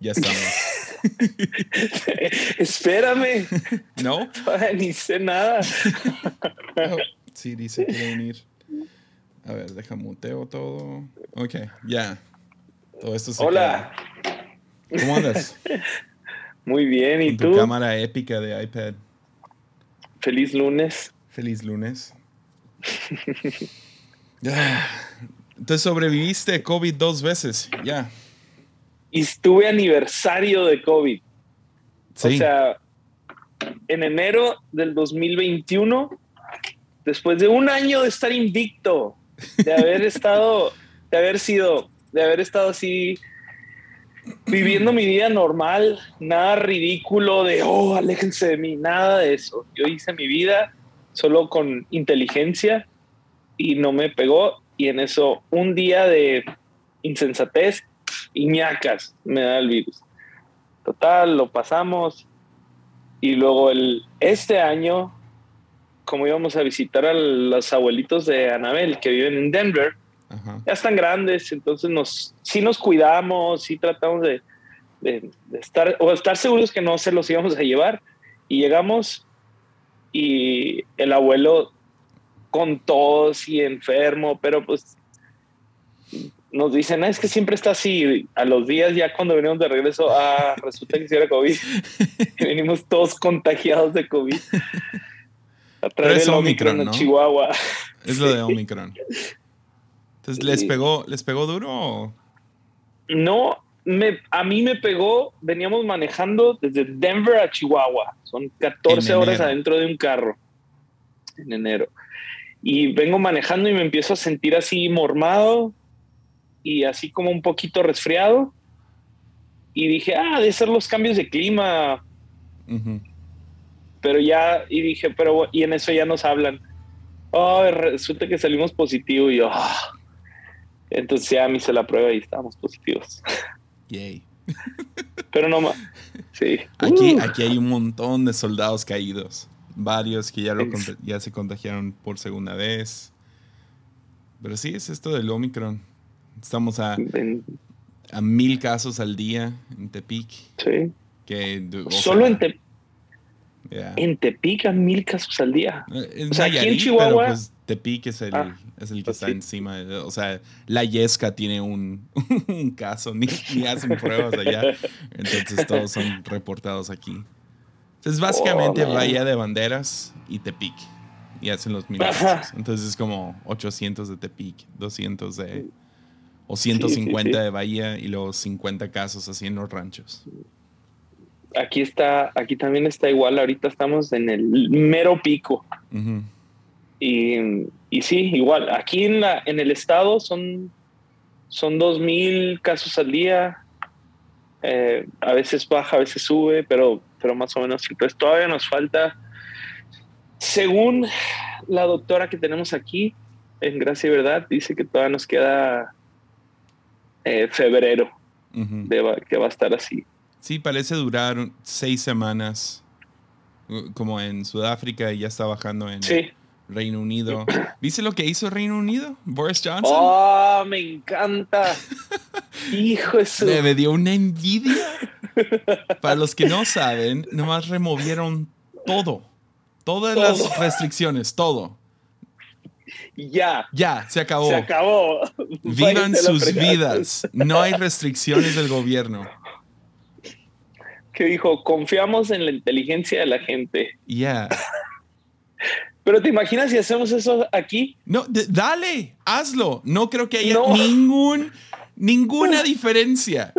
Ya estamos. Espérame. ¿No? Todavía ni sé nada. Oh, sí, dice quiere unir. A ver, deja muteo todo. Ok, ya. Todo esto se Hola. queda. ¿Cómo andas? Muy bien, ¿y Con tu tú? cámara épica de iPad. Feliz lunes. Feliz lunes. Entonces sobreviviste COVID dos veces. Ya. Y estuve aniversario de COVID. Sí. O sea, en enero del 2021, después de un año de estar invicto, de haber estado, de haber sido, de haber estado así viviendo mi vida normal, nada ridículo de, oh, aléjense de mí, nada de eso. Yo hice mi vida solo con inteligencia y no me pegó. Y en eso, un día de insensatez y ñacas me da el virus. Total, lo pasamos. Y luego el, este año, como íbamos a visitar a los abuelitos de Anabel que viven en Denver, Ajá. ya están grandes, entonces nos, sí nos cuidamos, sí tratamos de, de- de estar, o estar seguros que no se los íbamos a llevar. Y llegamos y el abuelo con tos y enfermo, pero pues nos dicen, "Ah, es que siempre está así. A los días ya cuando venimos de regreso, ah, resulta que sí era COVID. Y venimos todos contagiados de COVID. A Pero través es Omicron, Omicron ¿no? Chihuahua. Es lo de Omicron. Entonces, ¿les Sí. pegó, ¿les pegó duro o? No, me, a mí me pegó, veníamos manejando desde Denver a Chihuahua. Son 14 En horas enero. adentro de un carro en enero. Y vengo manejando y me empiezo a sentir así mormado y así como un poquito resfriado. Y dije, ah, de ser los cambios de clima. Pero ya, y dije, pero, y en eso ya nos hablan. Oh, resulta que salimos positivo y yo, ah. entonces ya me hice la prueba y estábamos positivos. Yay. Pero no más. Sí. Aquí, Uh. aquí hay un montón de soldados caídos. Varios que ya, lo ya se contagiaron por segunda vez. Pero sí, es esto del Omicron. Estamos a, En- a mil casos al día en Tepic. sí. Que, Solo sea, en, Te- yeah. en Tepic hay mil casos al día. Eh, o sea, aquí en Nayarit, Chihuahua- pues Tepic es el, Ah, es el que pues está sí. encima. de- O sea, la Yesca tiene un, un caso, ni, ni hacen pruebas allá. Entonces todos son reportados aquí. Entonces básicamente Oh. Bahía de Banderas y Tepic. Y hacen los mil casos. Entonces es como 800 de Tepic, 200 de... O Sí, sí, 150 sí. de Bahía y los 50 casos así en los ranchos. Aquí está, aquí también está igual. Ahorita estamos en el mero pico. Y, y sí, igual. Aquí en, la, en el estado son, son dos mil casos al día. Eh, a veces baja, a veces sube, pero, pero más o menos. Entonces todavía nos falta, según la doctora que tenemos aquí, en Gracia y Verdad, dice que todavía nos queda eh, febrero de que va a estar así. Sí, parece durar seis semanas. uh, Como en Sudáfrica y ya está bajando en Sí. Reino Unido. ¿Viste lo que hizo Reino Unido? Boris Johnson. ¡Oh, me encanta! Hijo de su... Me, me dio una envidia. Para los que no saben, nomás removieron todo. Todas Todo. las restricciones, todo. Ya, Ya, se acabó. se acabó. Vivan sus vidas. No hay restricciones del gobierno. Que dijo, confiamos en la inteligencia de la gente. Ya. Pero te imaginas si hacemos eso aquí? No, dale, hazlo. No creo que haya No. ningún, ninguna diferencia.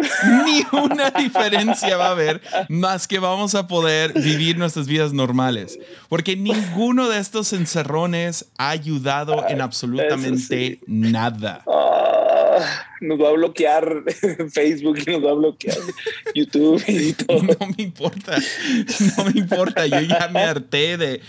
Ni una diferencia va a haber más que vamos a poder vivir nuestras vidas normales. Porque ninguno de estos encerrones ha ayudado en absolutamente Eso nada. Ah, nos va a bloquear Facebook y nos va a bloquear YouTube y todo. No me importa, no me importa. Yo ya me harté de,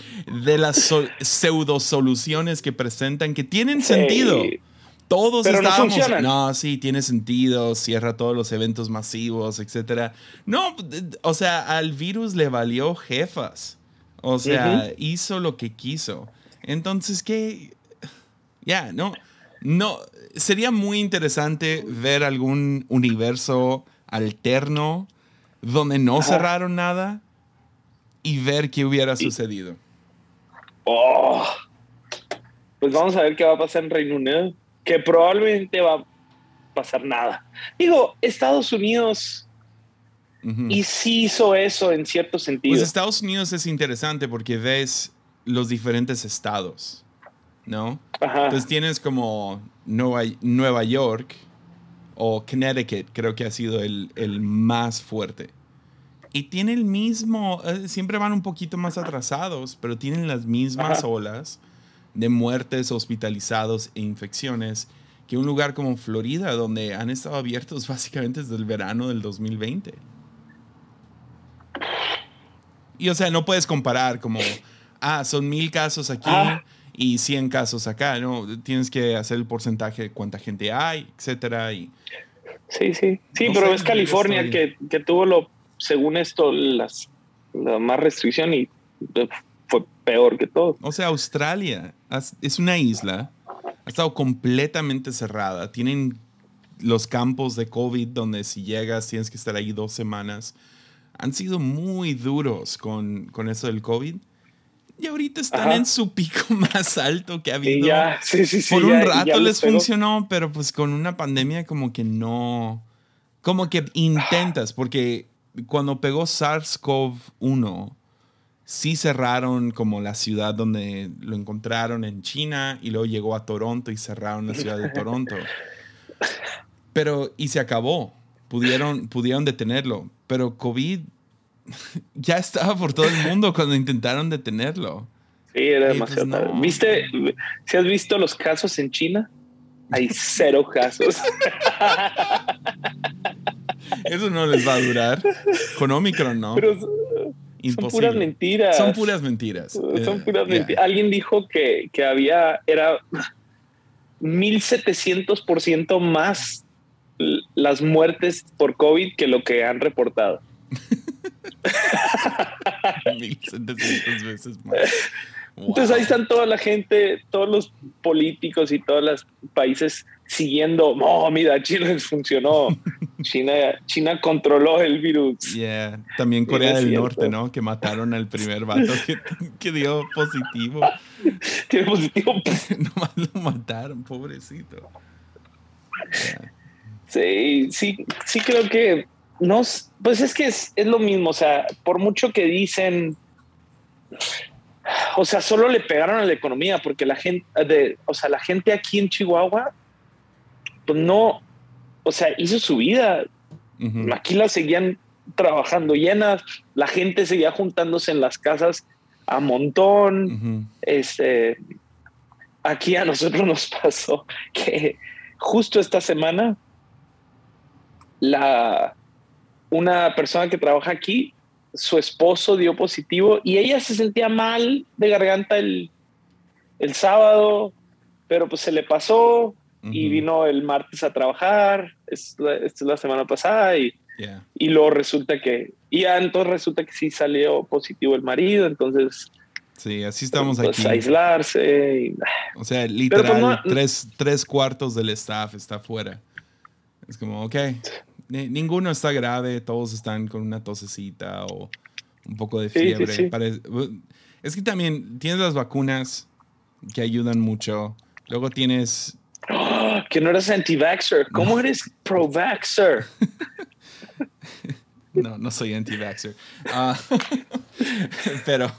de las so- pseudo soluciones que presentan que tienen sentido. Hey, Todos Pero estábamos. No, sí, tiene sentido, cierra todos los eventos masivos, etcétera. No, o sea, al virus le valió jefas. O sea, hizo lo que quiso. Entonces, ¿qué? Ya, no. No, sería muy interesante ver algún universo alterno donde no cerraron nada y ver qué hubiera sucedido. Oh, pues vamos a ver qué va a pasar en Reino Unido, que probablemente va a pasar nada. Digo, Estados Unidos y sí hizo eso en cierto sentido. Pues Estados Unidos es interesante porque ves los diferentes estados, ¿no? Entonces tienes como Nueva, Nueva York o Connecticut, creo que ha sido el, el más fuerte. Y tiene el mismo, eh, siempre van un poquito más atrasados, pero tienen las mismas olas de muertes, hospitalizados e infecciones que un lugar como Florida, donde han estado abiertos básicamente desde el verano del 2020. Y o sea, no puedes comparar como, ah, son mil casos aquí ah. y cien casos acá, ¿no? Tienes que hacer el porcentaje de cuánta gente hay, etcétera. Y, sí, sí. Sí, pero es California que, que, tuvo lo, según esto, las, la más restricción y fue peor que todo. O sea, Australia es una isla, ha estado completamente cerrada. Tienen los campos de COVID donde si llegas tienes que estar ahí dos semanas han sido muy duros con, con eso del COVID. Y ahorita están en su pico más alto que ha habido. Por un rato les funcionó, pero pues con una pandemia como que no... Como que intentas, porque cuando pegó SARS-CoV-1, sí cerraron como la ciudad donde lo encontraron en China y luego llegó a Toronto y cerraron la ciudad de Toronto. Pero, y se acabó. Pudieron, pudieron detenerlo pero COVID ya estaba por todo el mundo cuando intentaron detenerlo. Sí, era pues, demasiado. ¿Viste? Si has visto los casos en China, hay cero casos. Eso no les va a durar. Con Omicron, ¿no? Son puras mentiras. Son puras mentiras. Son eh, puras mentiras. Alguien dijo que, que había, era 1700% más las muertes por COVID que lo que han reportado. 1700 veces más. Entonces ahí están toda la gente, todos los políticos y todos los países siguiendo, oh, mira, China funcionó, China, China controló el virus. Yeah. También Corea del Norte, ¿no? Que mataron al primer vato que, dio positivo. Tiene positivo. Nomás lo mataron, pobrecito. Sí, sí, sí creo que no, pues es que es, lo mismo, o sea, por mucho que dicen, o sea, solo le pegaron a la economía porque la gente, de, o sea, la gente aquí en Chihuahua, pues no, o sea, hizo su vida. Aquí la seguían trabajando llenas, la gente seguía juntándose en las casas a montón. Este, aquí a nosotros nos pasó que justo esta semana la, una persona que trabaja aquí, su esposo dio positivo y ella se sentía mal de garganta el, el sábado, pero pues se le pasó y vino el martes a trabajar, esta es la semana pasada y, y luego resulta que, y entonces resulta que sí salió positivo el marido, entonces... Sí, así estamos pues, aquí. aislarse. o sea, pues, literal, tres, tres cuartos del staff está afuera. Es como, ok, ninguno está grave, todos están con una tosecita o un poco de fiebre. es que también tienes las vacunas que ayudan mucho. Luego tienes. Que no eres anti-vaxxer. ¿Cómo eres pro-vaxxer? no, no soy anti-vaxxer. Ah, pero.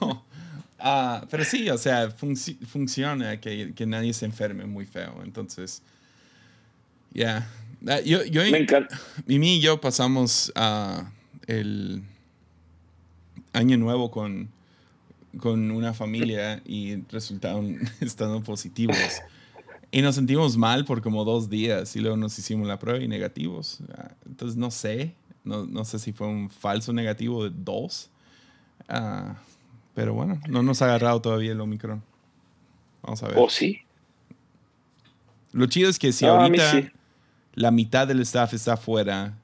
Uh, pero sí, o sea, funciona que, que, nadie se enferme muy feo. Entonces, ya, Ah, yo, Me encanta. Mimi y yo pasamos uh, el año nuevo con, con una familia y resultaron estando positivos. Y nos sentimos mal por como dos días y luego nos hicimos la prueba y negativos. Ah, entonces no sé, no, no sé si fue un falso negativo de dos. Uh, pero bueno, no nos ha agarrado todavía el Omicron. Vamos a ver. ¿O sí? Lo chido es que si ahorita la mitad del staff está afuera,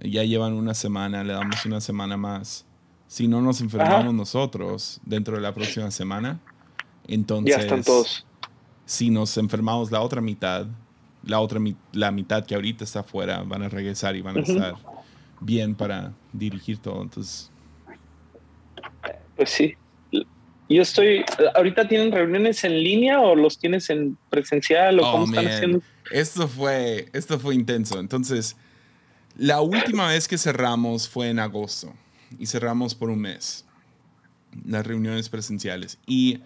ya llevan una semana, le damos una semana más. Si no nos enfermamos nosotros dentro de la próxima semana, entonces... Ya están todos. Si nos enfermamos la otra mitad, la otra la mitad que ahorita está afuera, van a regresar y van a estar bien para dirigir todo. Entonces. Pues sí. Yo estoy. ¿Ahorita tienen reuniones en línea o los tienes en presencial o Oh, cómo están haciendo? Esto fue, esto fue intenso. Entonces, la última vez que cerramos fue en agosto y cerramos por un mes las reuniones presenciales. Y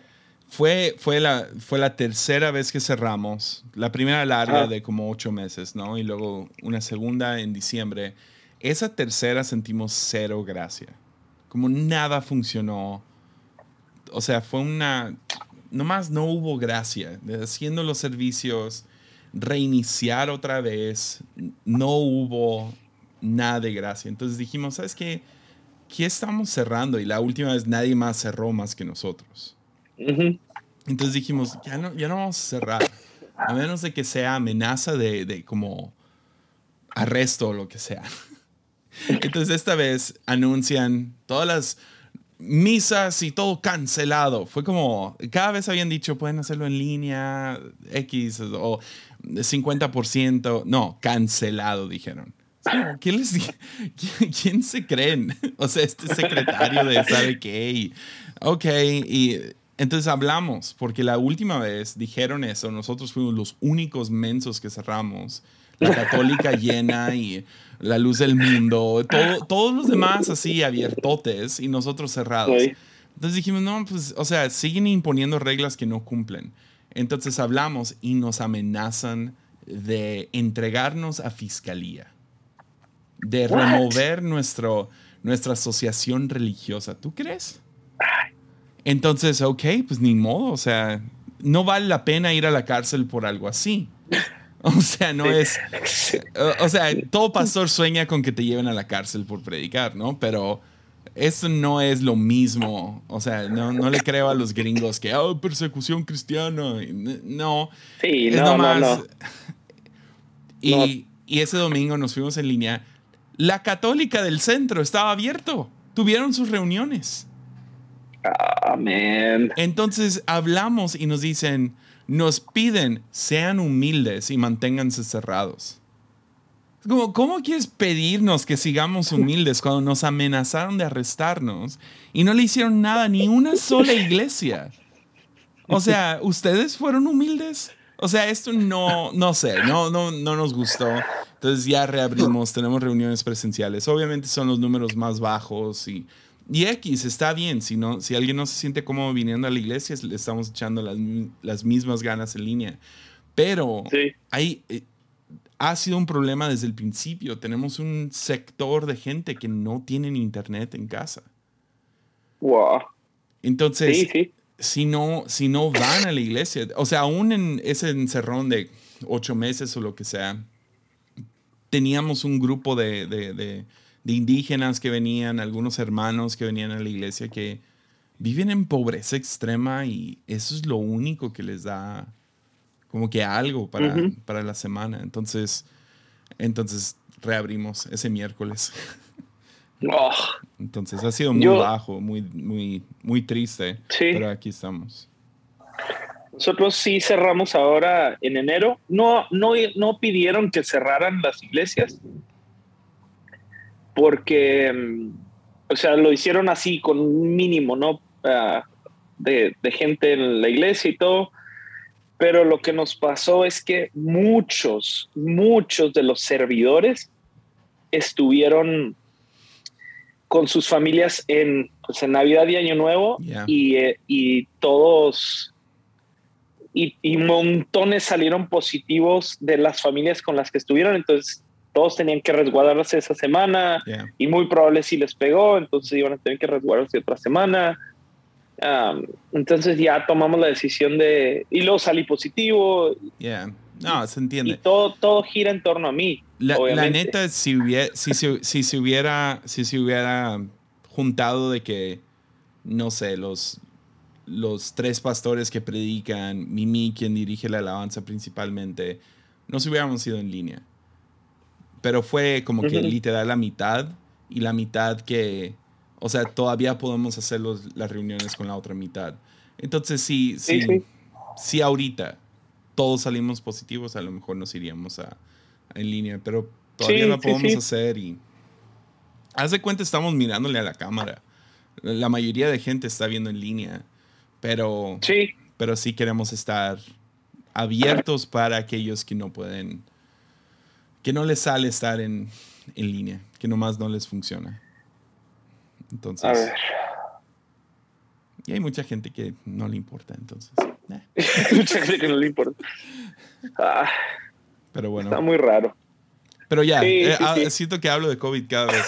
fue, fue, la, fue la tercera vez que cerramos. La primera larga Ah. de como ocho meses, ¿no? Y luego una segunda en diciembre. Esa tercera sentimos cero gracia. Como nada funcionó. O sea, fue una... Nomás no hubo gracia. Haciendo los servicios, reiniciar otra vez, no hubo nada de gracia. Entonces dijimos, ¿sabes qué? ¿Qué estamos cerrando? Y la última vez nadie más cerró más que nosotros. Entonces dijimos, ya no, ya no vamos a cerrar. A menos de que sea amenaza de, de como arresto o lo que sea. Entonces esta vez anuncian todas las misas y todo cancelado. Fue como, cada vez habían dicho, pueden hacerlo en línea, X o 50%. No, cancelado, dijeron. ¿Quién, les ¿Quién, quién se creen? O sea, este secretario de sabe qué. Y, ok, y entonces hablamos, porque la última vez dijeron eso, nosotros fuimos los únicos mensos que cerramos. La católica llena y la luz del mundo, todo, todos los demás así abiertotes y nosotros cerrados. Entonces dijimos, no, pues, o sea, siguen imponiendo reglas que no cumplen. Entonces hablamos y nos amenazan de entregarnos a fiscalía, de remover nuestro, nuestra asociación religiosa. ¿Tú crees? Entonces, ok, pues ni modo, o sea, no vale la pena ir a la cárcel por algo así. O sea, no es... O- O sea, todo pastor sueña con que te lleven a la cárcel por predicar, ¿no? Pero eso no es lo mismo. O sea, no, no le creo a los gringos que, oh, persecución cristiana. No. Sí, es no, no, nomás- no. Y, y ese domingo nos fuimos en línea. La católica del centro estaba abierto. Tuvieron sus reuniones. Amén. Entonces hablamos y nos dicen, nos piden, sean humildes y manténganse cerrados. Como, ¿Cómo quieres pedirnos que sigamos humildes cuando nos amenazaron de arrestarnos y no le hicieron nada ni una sola iglesia? O sea, ¿ustedes fueron humildes? O sea, esto no, no sé, no, no, no nos gustó. Entonces ya reabrimos, tenemos reuniones presenciales. Obviamente son los números más bajos y, y X está bien. Si, no, si alguien no se siente cómodo viniendo a la iglesia, le estamos echando las, las mismas ganas en línea. Pero Sí. hay, eh, ha sido un problema desde el principio. Tenemos un sector de gente que no tienen internet en casa. Wow. Entonces, Sí, sí. si no, si no van a la iglesia, o sea, aún en ese encerrón de ocho meses o lo que sea, teníamos un grupo de, de- de- de indígenas que venían, algunos hermanos que venían a la iglesia que viven en pobreza extrema y eso es lo único que les da como que algo para, para la semana. Entonces, entonces reabrimos ese miércoles. Oh, Entonces ha sido muy Yo- bajo, muy, muy, muy triste, Sí. pero aquí estamos. nosotros sí cerramos ahora en enero. No, no, no pidieron que cerraran las iglesias porque, mm, o sea, lo hicieron así con un mínimo, ¿no? Ah, de, de gente en la iglesia y todo. Pero lo que nos pasó es que muchos, muchos de los servidores estuvieron con sus familias en, pues, en Navidad y Año Nuevo Yeah. y, eh, y todos y, y montones salieron positivos de las familias con las que estuvieron, entonces todos tenían que resguardarse esa semana Yeah. y muy probable si les pegó, entonces iban a tener que resguardarse otra semana. Am, entonces ya tomamos la decisión de, y luego salí positivo Yeah. No, se y entiende. todo, todo gira en torno a mí. La, neta, si, hubiera, si, se- si se hubiera, si se hubiera juntado de que, no sé, los, los tres pastores que predican, Mimi, quien dirige la alabanza principalmente, nos hubiéramos ido en línea. Pero fue como que Ujú. literal la mitad y la mitad que, o sea, todavía podemos hacer los- las reuniones con la otra mitad. Entonces, sí, sí, Sí, sí. ahorita todos salimos positivos, a lo mejor nos iríamos a, en línea, pero todavía Sí, lo podemos hacer y Haz de cuenta, estamos mirándole a la cámara. La mayoría de gente está viendo en línea, pero Sí, pero sí queremos estar abiertos para aquellos que no pueden, que no les sale estar en, en línea, que nomás no les funciona. Entonces, a ver. y hay mucha gente que no le importa, entonces. eh. Mucha gente que no le importa. Ah, Pero bueno, está muy raro. pero ya, Sí, eh, sí, ah, sí. siento que hablo de COVID cada vez.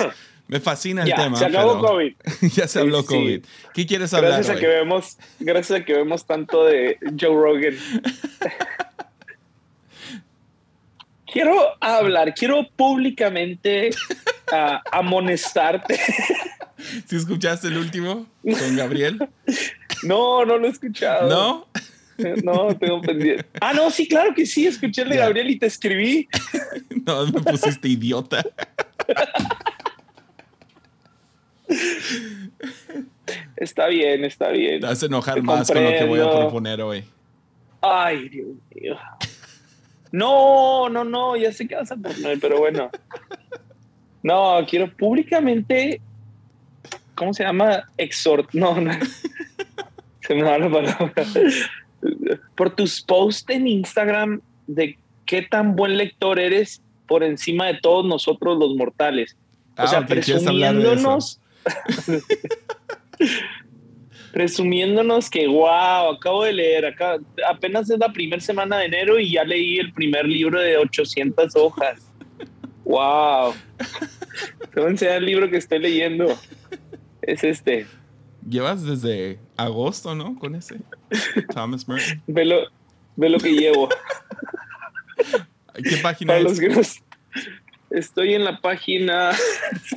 Me fascina el Ya, tema. se acabó pero COVID. ya se habló. COVID. ¿Qué quieres hablar Gracias a hoy? que vemos, gracias a que vemos tanto de Joe Rogan. quiero hablar, quiero públicamente ah, amonestarte. ¿Sí escuchaste el último con Gabriel? No, no lo he escuchado. ¿No? No, tengo pendiente. Ah, no, sí, claro que sí, escuché el de. Gabriel y te escribí. No, me pusiste idiota. Está bien, está bien. Te vas a enojar Te más con lo que voy a proponer hoy. Ay, Dios mío. No, no, no, ya sé que vas a poner, pero bueno. No, quiero públicamente. ¿Cómo se llama? Exhort. No, no. Se me va la palabra. Por tus posts en Instagram de qué tan buen lector eres por encima de todos nosotros los mortales. O Ah, sea, ok, ¿quieres hablar de presumiéndonos. presumiéndonos que, wow, acabo de leer, acá, apenas es la primera semana de enero y ya leí el primer libro de 800 hojas. Wow. Enseñar el libro que estoy leyendo. Es este. Llevas desde agosto, ¿no? Con ese. Thomas Merton. Ve lo, ve lo que llevo. ¿Qué página Para es? los que nos- Estoy en la página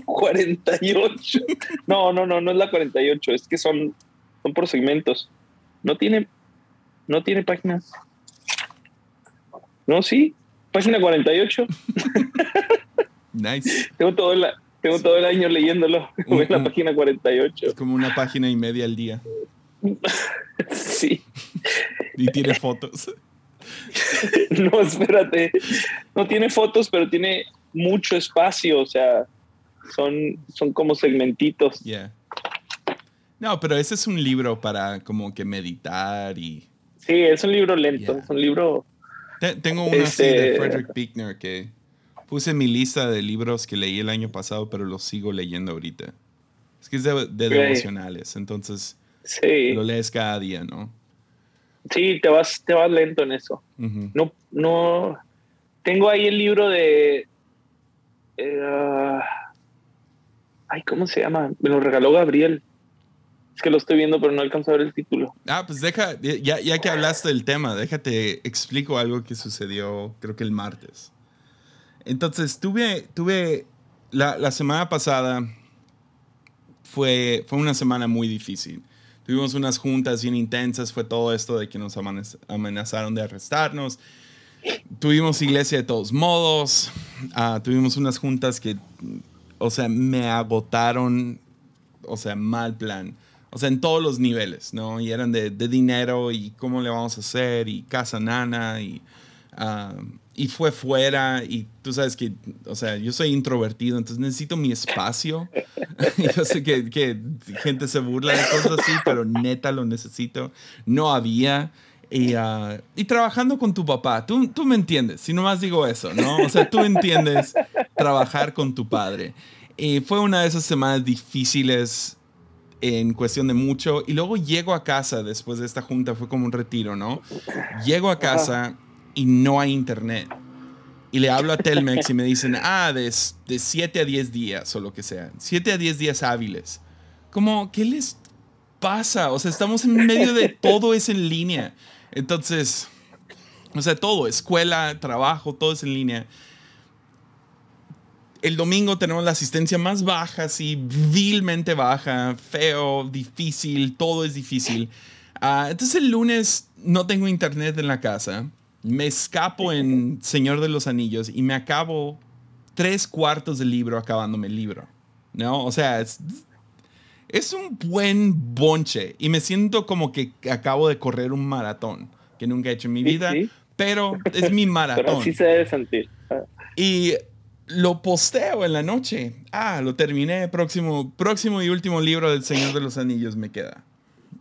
48. No, no, no, no es la 48. Es que son, son por segmentos. No tiene, no tiene páginas. No, sí. Página 48. Nice. Tengo todo el, tengo todo el año leyéndolo. Voy en la página 48. Es como una página y media al día. Sí. Y tiene fotos. No, espérate. No tiene fotos, pero tiene mucho espacio. O sea, son, son como segmentitos. Yeah. No, pero ese es un libro para como que meditar y... Sí, es un libro lento. Yeah. Es un libro. Te- tengo una así de Este- Frederick Buechner que puse en mi lista de libros que leí el año pasado, pero los sigo leyendo ahorita. Es que es de, de devocionales, entonces Sí. lo lees cada día, ¿no? Sí, te vas, te vas lento en eso. No, no. Tengo ahí el libro de. eh, ay, ¿cómo se llama? Me lo regaló Gabriel. Es que lo estoy viendo, pero no alcanzo a ver el título. Ah, pues deja, ya, ya que hablaste del tema, déjate explico algo que sucedió, creo que el martes. Entonces, tuve, tuve, la, la semana pasada fue, fue una semana muy difícil. Tuvimos unas juntas bien intensas, fue todo esto de que nos amenaz- amenazaron de arrestarnos. Tuvimos iglesia de todos modos, ah, tuvimos unas juntas que, o sea, me agotaron, o sea, mal plan. O sea, en todos los niveles, ¿no? Y eran de, dinero y cómo le vamos a hacer y casa nana y, ah, y fue fuera y tú sabes que, o sea, yo soy introvertido, entonces necesito mi espacio. yo sé que, que gente se burla de cosas así, pero neta lo necesito. No había. Y, ah, y trabajando con tu papá, tú, tú me entiendes, si nomás digo eso, ¿no? O sea, tú entiendes trabajar con tu padre. Y fue una de esas semanas difíciles en cuestión de mucho. Y luego llego a casa después de esta junta, fue como un retiro, ¿no? Llego a casa y no hay internet. Y le hablo a Telmex y me dicen, ah, de, de 7 a 10 días o lo que sea. 7 a 10 días hábiles. Como, ¿qué les pasa? O sea, estamos en medio de todo es en línea. Entonces, o sea, todo, escuela, trabajo, todo es en línea. El domingo tenemos la asistencia más baja, así, vilmente baja, feo, difícil, todo es difícil. Ah, entonces el lunes no tengo internet en la casa, me escapo en Señor de los Anillos y me acabo tres cuartos del libro acabándome el libro. ¿No? O sea, es, es un buen bonche y me siento como que acabo de correr un maratón que nunca he hecho en mi Sí, vida, sí. pero es mi Pero maratón. así se debe sentir. Y lo posteo en la noche. Ah, lo terminé. Próximo, próximo y último libro del Señor de los Anillos me queda.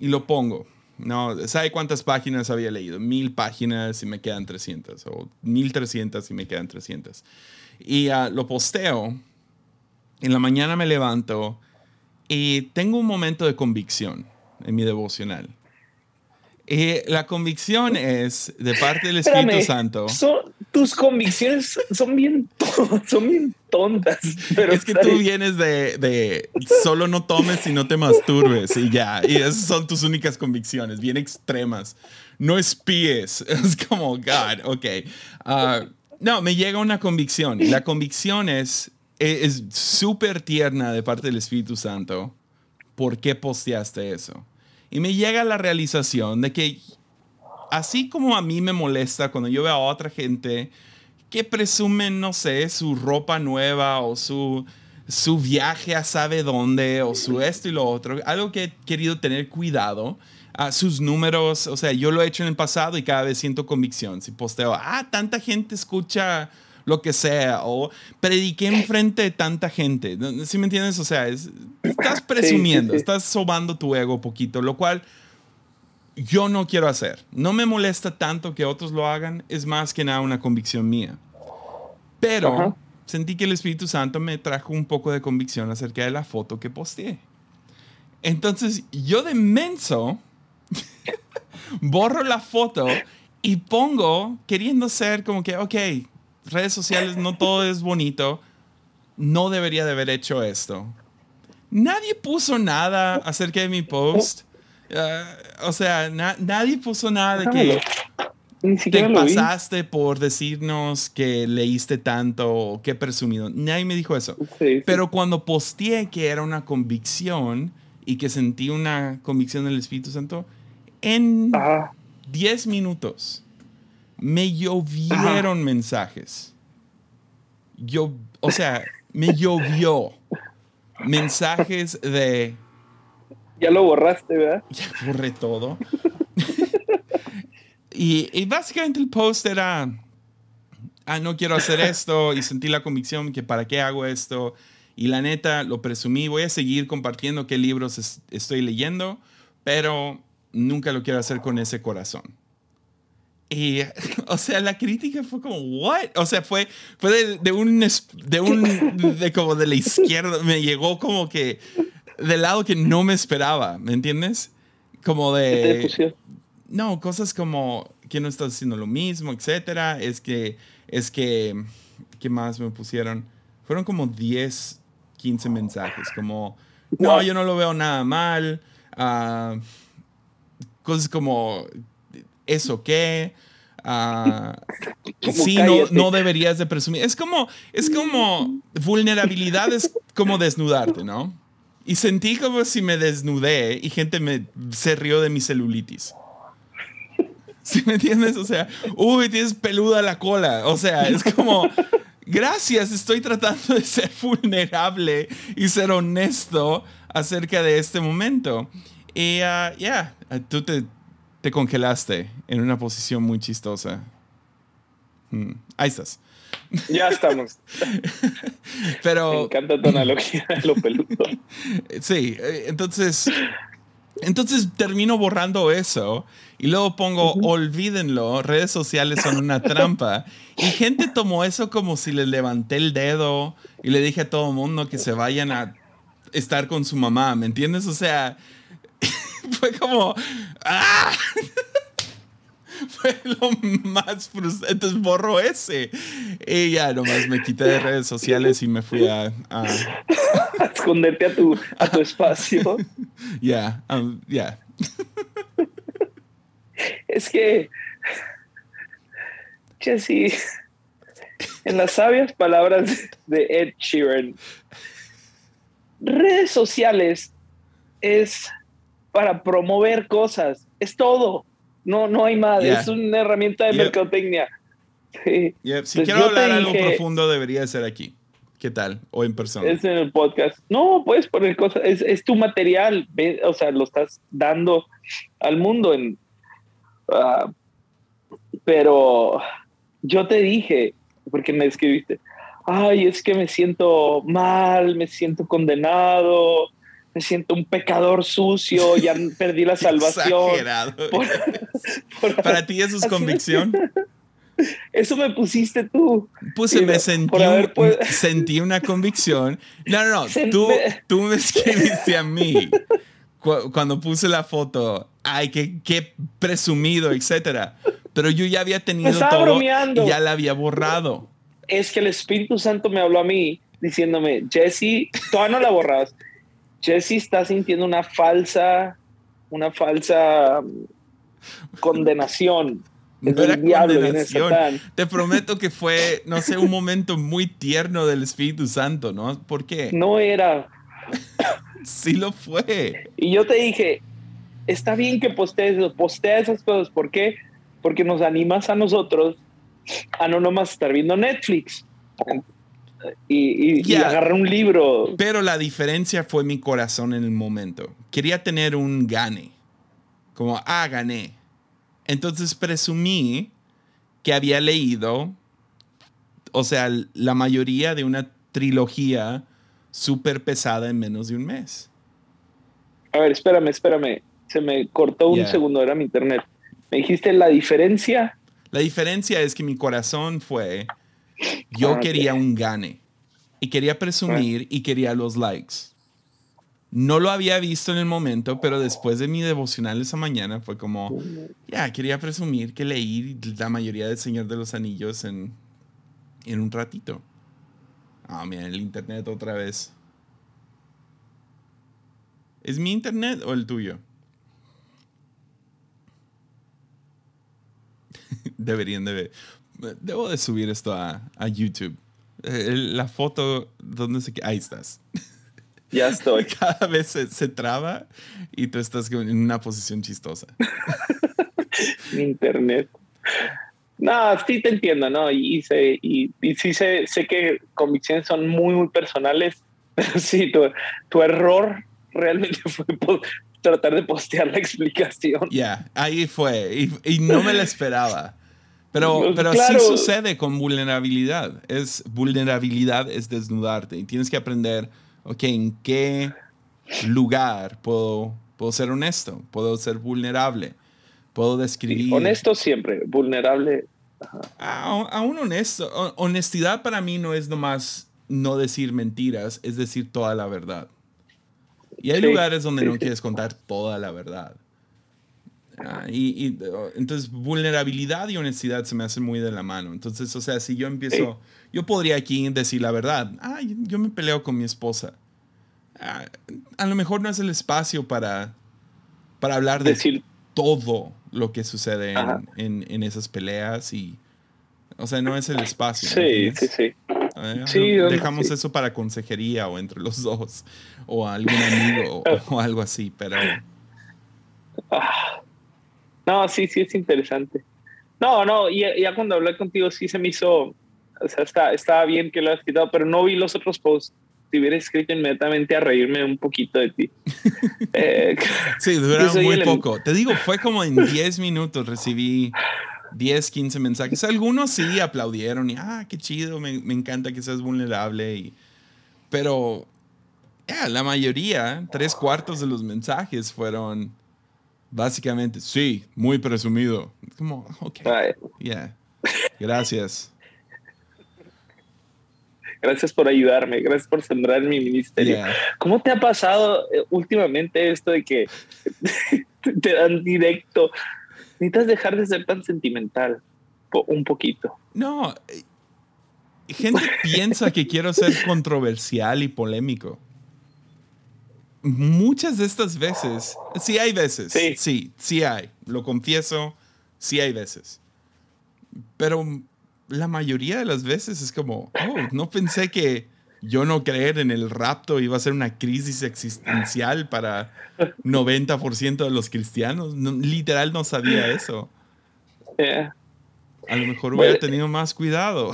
Y lo pongo. No, ¿sabe cuántas páginas había leído? Mil páginas y me quedan 300. O mil trescientas y me quedan 300. Y ah, lo posteo. En la mañana me levanto y tengo un momento de convicción en mi devocional. Y la convicción es de parte del Espíritu Santo. Tus convicciones son bien, son bien tontas. Pero es que tú vienes de, de, solo no tomes y no te masturbes y ya. Y esas son tus únicas convicciones, bien extremas. No espíes. Es como, God, ok. Ah, no, me llega una convicción. La convicción es es súper tierna de parte del Espíritu Santo. ¿Por qué posteaste eso? Y me llega la realización de que así como a mí me molesta cuando yo veo a otra gente que presumen, no sé, su ropa nueva o su, su viaje a sabe dónde o su esto y lo otro, algo que he querido tener cuidado. a sus números, o sea, yo lo he hecho en el pasado y cada vez siento convicción. Si posteo, ah, tanta gente escucha lo que sea, o prediqué enfrente de tanta gente. ¿Sí me entiendes? O sea, estás presumiendo, estás sobando tu ego poquito, lo cual yo no quiero hacer. No me molesta tanto que otros lo hagan, es más que nada una convicción mía. Pero sentí que el Espíritu Santo me trajo un poco de convicción acerca de la foto que posteé. Entonces, yo de menso borro la foto y pongo, queriendo ser como que, ok, redes sociales no todo es bonito. No debería de haber hecho esto. Nadie puso nada acerca de mi post. Eh, o sea, nadie puso nada de que te pasaste por decirnos que leíste tanto o que presumido. Nadie me dijo eso. Pero cuando posteé que era una convicción y que sentí una convicción del Espíritu Santo, en 10 minutos me llovieron mensajes. Yo, o sea, me llovió mensajes de... Ya lo borraste, ¿verdad? Ya borré todo. y, y, básicamente el post era, ah, no quiero hacer esto y sentí la convicción que para qué hago esto. Y la neta, lo presumí, voy a seguir compartiendo qué libros estoy leyendo, pero nunca lo quiero hacer con ese corazón. Y, o sea, la crítica fue como, ¿what? O sea, fue, fue de, un, de un, de como de la izquierda, me llegó como que del lado que no me esperaba, ¿me entiendes? Como de... No, cosas como que no estás haciendo lo mismo, etcétera. Es que, es que, ¿qué más me pusieron? Fueron como 10, 15 mensajes, como, no, yo no lo veo nada mal. Uh, cosas como ¿eso qué? Uh, sí, no, no, deberías de presumir. Es como, es como vulnerabilidad, es como desnudarte, ¿no? Y sentí como si me desnudé y gente me se rió de mi celulitis. ¿Sí me entiendes? O sea, uy, tienes peluda la cola. O sea, es como, gracias, estoy tratando de ser vulnerable y ser honesto acerca de este momento. Y uh, ya, tú te, te congelaste en una posición muy chistosa. Mm, ahí estás. Ya estamos. Pero. Me encanta tu analogía de lo peludo. Sí, eh, entonces. Entonces termino borrando eso y luego pongo, olvídenlo, redes sociales son una trampa. Y gente tomó eso como si le levanté el dedo y le dije a todo el mundo que se vayan a estar con su mamá, ¿me entiendes? O sea, fue como. ¡Ah! fue lo más frustrante. Entonces borro ese. Y ya nomás me quité de redes sociales y me fui a. a... esconderte a tu, a tu espacio. Ya, um, ya. Es que. Jesse. En las sabias palabras de Ed Sheeran, redes sociales es para promover cosas. Es todo. No, no hay más. Es una herramienta de mercadotecnia. Si quiero hablar algo profundo, debería ser aquí. ¿Qué tal? O en persona. Es en el podcast. No, puedes poner cosas. Es, tu material. O sea, lo estás dando al mundo. En, ah, pero yo te dije, porque me escribiste, ay, es que me siento mal, me siento condenado, me siento un pecador sucio, ya perdí la salvación. Exagerado. Para ti eso es convicción. Eso me pusiste tú. Puse, me sentí, sentí una convicción. No, no, no. Tú, tú me escribiste a mí cuando puse la foto. Ay, qué, qué presumido, etcétera. Pero yo ya había tenido todo y ya la había borrado. Es que el Espíritu Santo me habló a mí diciéndome, Jesse, todavía no la borras. Jesse está sintiendo una falsa, una falsa mm, condenación te prometo que fue, no sé, un momento muy tierno del Espíritu Santo, ¿no? ¿Por qué? No era. sí lo fue. Y yo te dije, está bien que postees, postea esas cosas. ¿Por qué? Porque nos animas a nosotros a no nomás estar viendo Netflix y, y agarrar un libro. Pero la diferencia fue mi corazón en el momento. Quería tener un gane. Como, ah, gané entonces presumí que había leído, o sea, la mayoría de una trilogía súper pesada en menos de un mes. A ver, espérame, espérame. Se me cortó un segundo, era mi internet. ¿Me dijiste la diferencia? La diferencia es que mi corazón fue, yo quería un gane y quería presumir y quería los likes. No lo había visto en el momento, pero después de mi devocional esa mañana fue como, ya, quería presumir que leí la mayoría del Señor de los Anillos en, en un ratito. Ah, mira, el internet otra vez. ¿Es mi internet o el tuyo? Deberían de ver. Debo de subir esto a, a YouTube. Eh, la foto, ¿dónde se Ahí estás. Ya estoy. Cada vez se, traba y tú estás en una posición chistosa. Internet. No, sí te entiendo, ¿no? Y, sé, y, sí sé, sé, que convicciones son muy, muy personales, pero sí, tu, tu error realmente fue tratar de postear la explicación. Ya, ahí fue. Y, y, no me la esperaba. Pero, pero sí sucede con vulnerabilidad. Es, vulnerabilidad es desnudarte y tienes que aprender ok, ¿en qué lugar puedo, puedo ser honesto? ¿Puedo ser vulnerable? ¿Puedo describir? honesto siempre, vulnerable. Aún honesto. Honestidad para mí no es nomás no decir mentiras, es decir toda la verdad. Y hay lugares donde no quieres contar toda la verdad. Ah, y, entonces vulnerabilidad y honestidad se me hacen muy de la mano. Entonces, o sea, si yo empiezo, yo podría aquí decir la verdad. Ah, yo me peleo con mi esposa. Ah, a lo mejor no es el espacio para, para hablar de decir, todo lo que sucede en, en, esas peleas y, o sea, no es el espacio. Sí, sí, sí. Ah, dejamos eso para consejería o entre los dos o algún amigo o, algo así, pero... No, sí, sí, es interesante. No, no, ya, ya cuando hablé contigo sí se me hizo, o sea, está, estaba bien que lo has quitado, pero no vi los otros posts. Si hubiera escrito inmediatamente a reírme un poquito de ti. eh, sí, duraron muy poco. Te digo, fue como en 10 minutos recibí 10, 15 mensajes. Algunos sí aplaudieron y, ah, qué chido, me, me encanta que seas vulnerable. Y, pero yeah, la mayoría, tres cuartos de los mensajes fueron Básicamente, sí, muy presumido. Como, ok. Yeah. Gracias. Gracias por ayudarme, gracias por sembrar mi ministerio. ¿Cómo te ha pasado eh, últimamente esto de que te dan directo? Necesitas dejar de ser tan sentimental, un poquito. No, eh, gente piensa que quiero ser controversial y polémico muchas de estas veces, sí hay veces, sí. sí, hay, lo confieso, sí hay veces. Pero la mayoría de las veces es como, oh, no pensé que yo no creer en el rapto iba a ser una crisis existencial para 90% de los cristianos. literal no sabía eso. A lo mejor hubiera tenido más cuidado.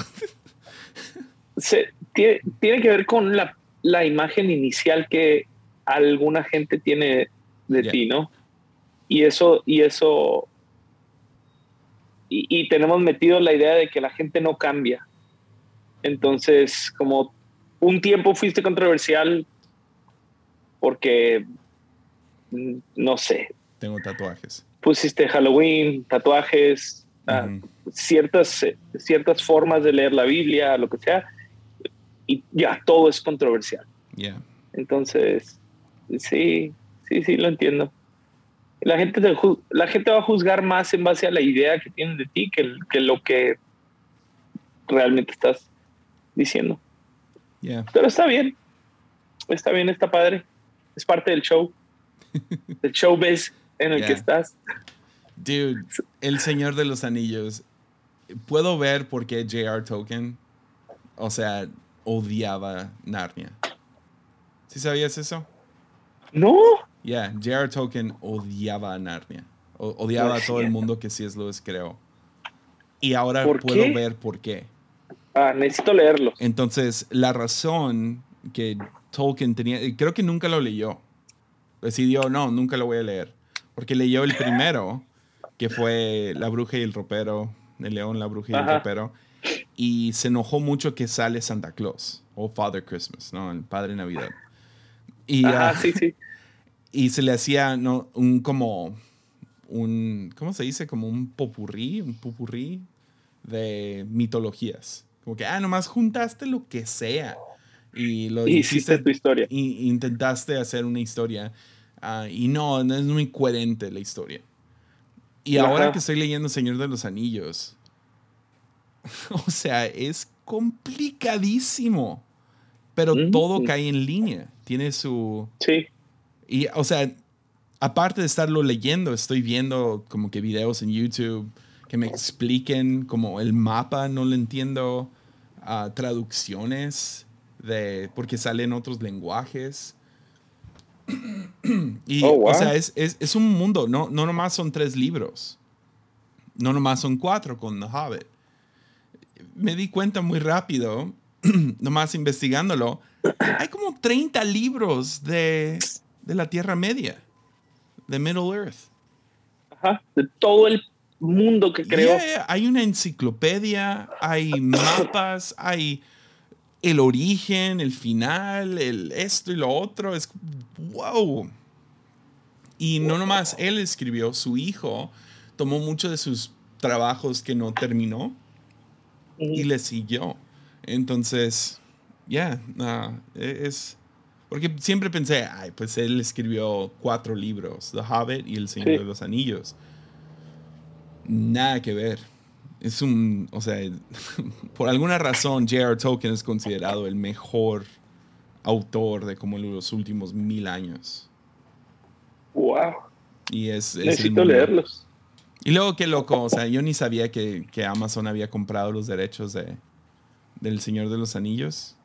tiene, tiene, que ver con la, la imagen inicial que alguna gente tiene de ti, ¿no? Y eso, y eso, y, tenemos metido la idea de que la gente no cambia. Entonces, como un tiempo fuiste controversial porque, mm, no sé, Tengo tatuajes. pusiste Halloween, tatuajes, ah, Ujú. ciertas, ciertas formas de leer la Biblia, lo que sea, y ya, todo es controversial. Yeah. Entonces, sí, sí, sí, lo entiendo. La gente, te la gente va a juzgar más en base a la idea que tienen de ti que, el- que lo que realmente estás diciendo. Yeah. Pero está bien, está bien, está padre. Es parte del show, del showbiz en el que estás. Dude, El Señor de los Anillos. Puedo ver por qué J.R. Tolkien, o sea, odiaba Narnia. ¿Sí sabías eso? No, Yeah, J.R. Tolkien odiaba a Narnia. O- odiaba a es todo el mundo que C.S. Lewis creó. Y ahora ¿Por puedo qué? ver por qué. ah, necesito leerlo. Entonces, la razón que Tolkien tenía, y creo que nunca lo leyó. Decidió, no, nunca lo voy a leer. Porque leyó el primero, que fue La bruja y el ropero, El león, la bruja y el ropero. Y se enojó mucho que sale Santa Claus, o Father Christmas, ¿no? El Padre Navidad. Y, Ajá, ah, sí, sí. y se le hacía ¿no? un como un ¿cómo se dice? como un popurrí, un popurrí de mitologías. Como que ah, nomás juntaste lo que sea y lo Y hiciste hiciste tu historia. y intentaste hacer una historia ah, y no, no es muy coherente la historia. Y Ajá. ahora que estoy leyendo Señor de los Anillos, o sea, es complicadísimo, pero Mm. todo cae en línea. Tiene su Sí, y, o sea, aparte de estarlo leyendo, estoy viendo como que videos en YouTube que me expliquen como el mapa, no lo entiendo, traducciones de, porque salen otros lenguajes. y, Oh, wow. o sea, es, es, es un mundo, no, no nomás son tres libros, no nomás son cuatro con The Hobbit. Me di cuenta muy rápido, nomás investigándolo, hay como 30 libros de, de la Tierra Media, de Middle Earth. ajá. De todo el mundo que creó. Yeah, Hay una enciclopedia, hay mapas, hay el origen, el final, el esto y lo otro. Es wow. Y no nomás él escribió, su hijo tomó muchos de sus trabajos que no terminó y le siguió. Entonces, ya, ah, e- es... Porque siempre pensé, ay, pues él escribió cuatro libros, The Hobbit y El Señor Sí. de los Anillos. Nada que ver. Es un, o sea, por alguna razón J.R. Tolkien es considerado el mejor autor de como los últimos mil años. Wow. Y es... es Necesito leerlos. Y luego qué loco, o sea, yo ni sabía que, que Amazon había comprado los derechos de, del Señor de los Anillos.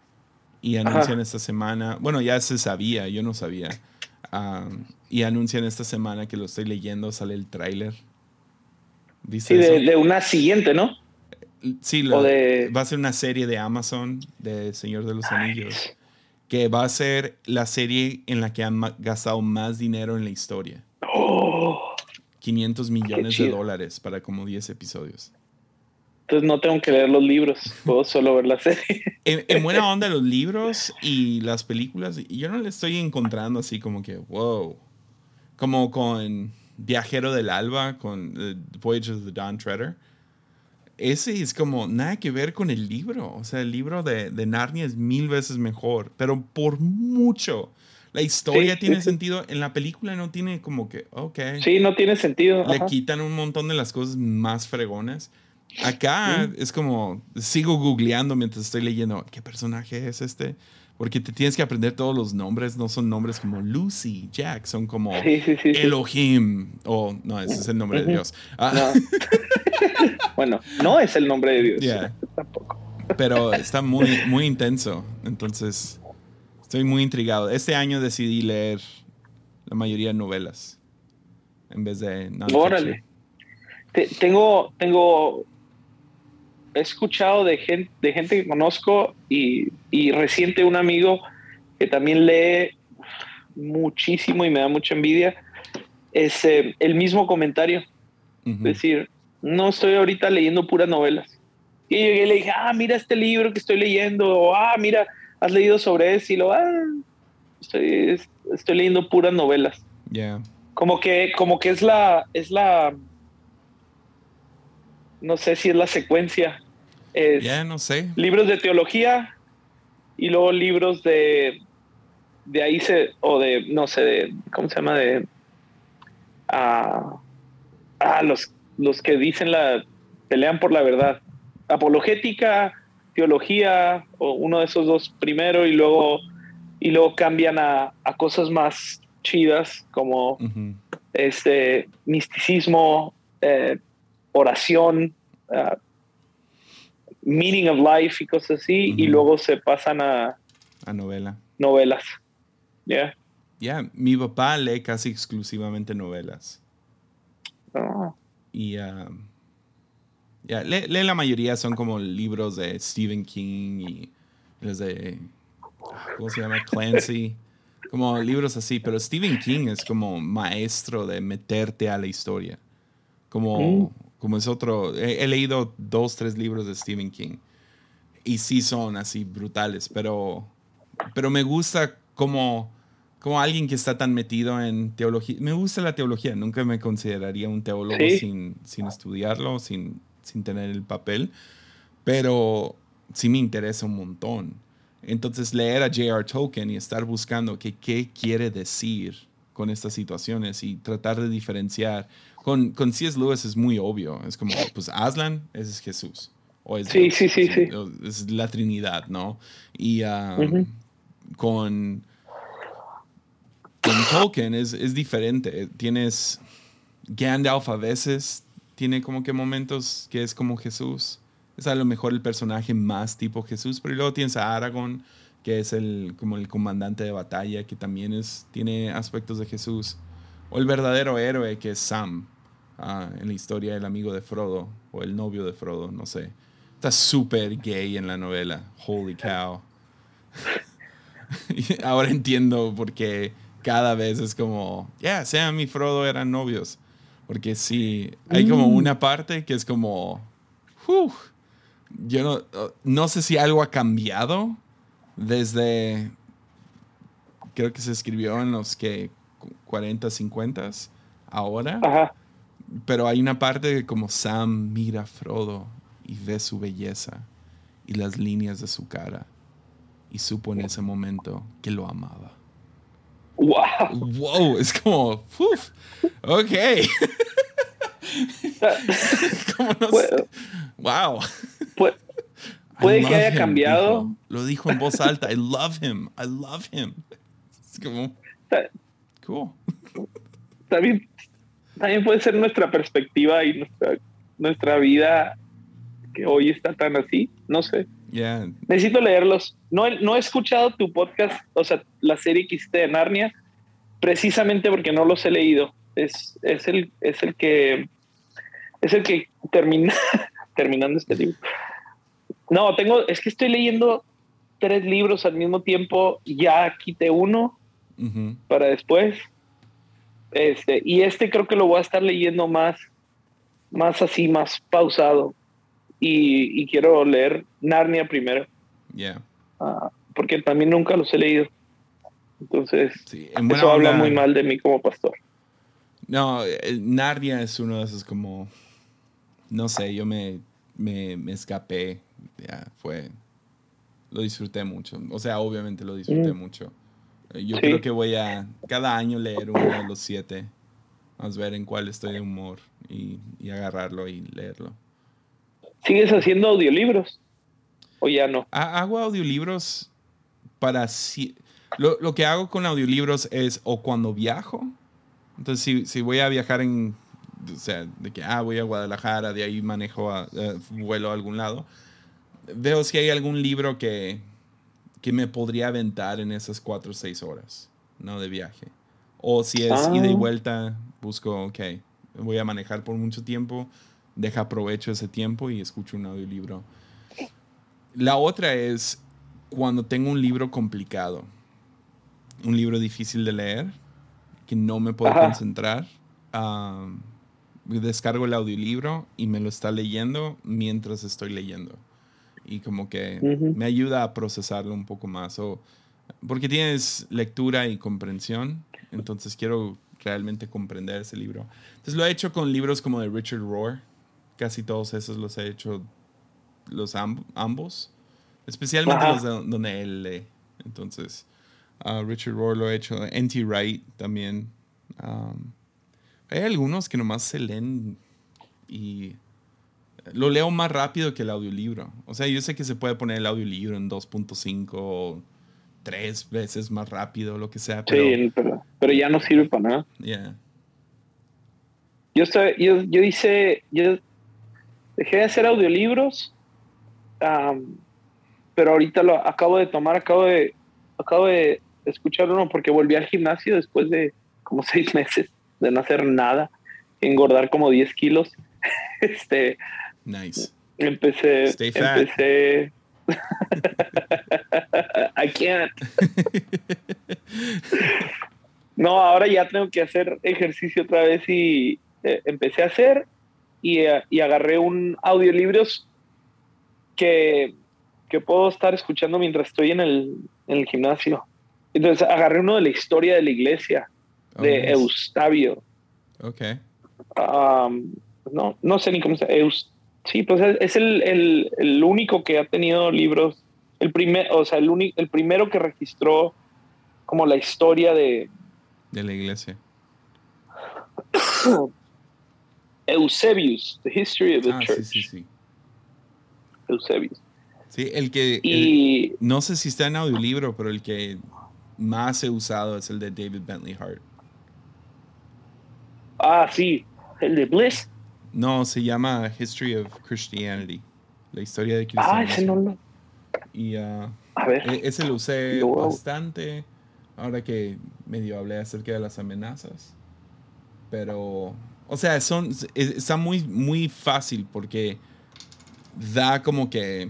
Y anuncian esta semana, bueno, ya se sabía, yo no sabía. y anuncian esta semana que lo estoy leyendo, sale el tráiler. ¿Viste Sí, de, una siguiente, ¿no? Sí, lo- de- va a ser una serie de Amazon de Señor de los Anillos. Que va a ser la serie en la que han gastado más dinero en la historia. Oh, 500 millones de dólares para como 10 episodios. Entonces no tengo que leer los libros, puedo solo ver la serie. En, en buena onda los libros y las películas, yo no le estoy encontrando así como que, wow. Como con Viajero del Alba, con eh, Voyage of the Dawn Treader. Ese es como nada que ver con el libro. O sea, el libro de, de Narnia es mil veces mejor, pero por mucho. La historia Sí, tiene sí. sentido. En la película no tiene como que, ok. Sí, no tiene sentido. le ajá. quitan un montón de las cosas más fregonas. Acá es como, sigo googleando mientras estoy leyendo, ¿qué personaje es este? Porque te tienes que aprender todos los nombres, no son nombres como Lucy, Jack, son como Sí, sí. Elohim, o no, ese es el nombre de. Dios. Ah, No. bueno, no es el nombre de Dios. Yeah. Tampoco. pero está muy, muy intenso, entonces estoy muy intrigado. Este año decidí leer la mayoría de novelas en vez de. Órale. Te- tengo, tengo, he escuchado de gente, de gente que conozco y, y reciente un amigo que también lee muchísimo y me da mucha envidia. Es eh, el mismo comentario, es decir, no estoy ahorita leyendo puras novelas. Y llegué y le dije, ah, mira este libro que estoy leyendo, o ah, mira, has leído sobre eso, y lo, ah, estoy, estoy leyendo puras novelas. Yeah. Como que, como que es la, es la, no sé si es la secuencia. Es Ya, no sé. libros de teología y luego libros de, de ahí se, o de, no sé, de, ¿cómo se llama? De, ah, ah, los, los que dicen la, pelean por la verdad. Apologética, teología, o uno de esos dos primero y luego, y luego cambian a, a cosas más chidas como este misticismo, eh, oración, ah, meaning of life y cosas así, y luego se pasan a A novela. novelas. ¿Ya? Ya, mi papá lee casi exclusivamente novelas. Ah, Y um, ya, lee, lee la mayoría, son como libros de Stephen King y los de, ¿cómo se llama? Clancy. Como libros así, pero Stephen King es como maestro de meterte a la historia. Como, Mm. Como es otro, he, he leído dos, tres libros de Stephen King y sí son así brutales, pero, pero me gusta como, como alguien que está tan metido en teología. Me gusta la teología, nunca me consideraría un teólogo Sí. sin, sin estudiarlo, sin, sin tener el papel, pero sí me interesa un montón. Entonces leer a J.R. Tolkien y estar buscando que, qué quiere decir con estas situaciones y tratar de diferenciar. Con, con C.S. Lewis es muy obvio, es como, pues Aslan, es Jesús. O es Sí, sí, sí, sí. Es la Trinidad, ¿no? Y um, con, con Tolkien es, es diferente. Tienes Gandalf a veces, tiene como que momentos que es como Jesús. Es a lo mejor el personaje más tipo Jesús, pero luego tienes a Aragorn, que es el, como el comandante de batalla, que también es, tiene aspectos de Jesús. O el verdadero héroe, que es Sam, ah, en la historia del amigo de Frodo, o el novio de Frodo, no sé. Está súper gay en la novela. Holy cow. Y Ahora entiendo por qué cada vez es como, ya, Sam y Frodo eran novios. Porque sí, hay como Mm. una parte que es como, yo no, no sé si algo ha cambiado desde, creo que se escribió en los que 40, 50 ahora. Ajá. Pero hay una parte que como Sam mira a Frodo y ve su belleza y las líneas de su cara y supo en ese momento que lo amaba. Wow. Wow, es como, uf, ok. Como no sé. Wow. puede- que haya him, cambiado. dijo. Lo dijo en voz alta. I love him. I love him. Es como, cool. también, también puede ser nuestra perspectiva y nuestra, nuestra vida que hoy está tan así. No sé. Yeah. Necesito leerlos. No, he- no he escuchado tu podcast, o sea, la serie que hiciste de Narnia, precisamente porque no los he leído. Es, es, el, es el que es el que termina terminando este libro. No, tengo, es que estoy leyendo tres libros al mismo tiempo. Ya quité uno para después. Este, y este creo que lo voy a estar leyendo más, más así, más pausado. Y, y quiero leer Narnia primero. Yeah. Ah, porque también nunca los he leído. Entonces, Sí, en buena eso habla muy mal de mí como pastor. No, Narnia es uno de esos como, no sé, yo me, me, me escapé, ya fue, lo disfruté mucho, o sea, obviamente lo disfruté Mm. mucho. Eh, Yo Sí. creo que voy a cada año leer uno de los siete, vamos a ver en cuál estoy de humor y, y agarrarlo y leerlo. ¿Sigues haciendo audiolibros? ¿O ya no? Ha- Hago audiolibros para... si- Lo, lo que hago con audiolibros es o cuando viajo, entonces si, si voy a viajar en... O sea, de que, ah, voy a Guadalajara, de ahí manejo, a, eh, vuelo a algún lado, veo si hay algún libro que, que me podría aventar en esas cuatro o seis horas, ¿no? De viaje. O si es Ah. ida y vuelta, busco, ok, voy a manejar por mucho tiempo, deja aprovecho ese tiempo y escucho un audiolibro. La otra es cuando tengo un libro complicado, un libro difícil de leer, que no me puedo Ajá. concentrar. am, descargo el audiolibro y me lo está leyendo mientras estoy leyendo. Y como que me ayuda a procesarlo un poco más. O, porque tienes lectura y comprensión, entonces quiero realmente comprender ese libro. Entonces lo he hecho con libros como de Richard Rohr. Casi todos esos los he hecho los ambos. Especialmente los donde él lee. Entonces, uh, Richard Rohr lo he hecho. N.T. Wright también. Um, hay algunos que nomás se leen y lo leo más rápido que el audiolibro. O sea, yo sé que se puede poner el audiolibro en 2.5 o tres veces más rápido, lo que sea. Pero, sí, pero, ya no sirve para nada. Yeah. Yo, yo, yo hice, yo dejé de hacer audiolibros, pero ahorita lo acabo de tomar, acabo de, acabo de escuchar uno porque volví al gimnasio después de como seis meses de no hacer nada, engordar como 10 kilos. este, nice. Empecé, empecé. I can't. no, ahora ya tengo que hacer ejercicio otra vez y eh, empecé a hacer y, eh, y, agarré un audiolibros que, que puedo estar escuchando mientras estoy en el, en el gimnasio. Entonces agarré uno de la historia de la iglesia de oh, Eustavio. Ok. Um, no, no sé ni cómo se Eust Sí, pues es, el, el, el, único que ha tenido libros, el primer, o sea, el, el primero que registró como la historia de... De la iglesia. Eusebius, The History of the ah, Church. Sí, sí, sí. Eusebius. Sí, el que... Y, no sé si está en audiolibro, pero el que más he usado es el de David Bentley Hart. Ah, sí. ¿El de Bliss? No, se llama History of Christianity. La historia de cristianismo. Ah, ese no lo... Y uh, a ver. E-, ese lo usé bastante ahora que medio hablé acerca de las amenazas. Pero, o sea, son, está muy, muy fácil porque da como que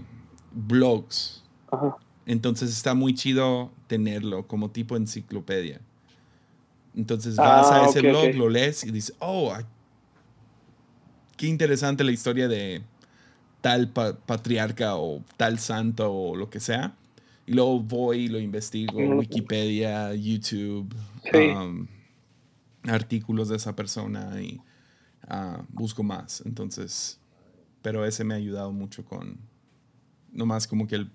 blogs. Ajá. Entonces está muy chido tenerlo como tipo enciclopedia. Entonces vas a ah, ese blog, lo lees y dices, oh, qué interesante la historia de tal patriarca o tal santo o lo que sea. Y luego voy y lo investigo, Wikipedia, YouTube, um, artículos de esa persona y uh, busco más. Entonces, pero ese me ha ayudado mucho con, nomás como que el,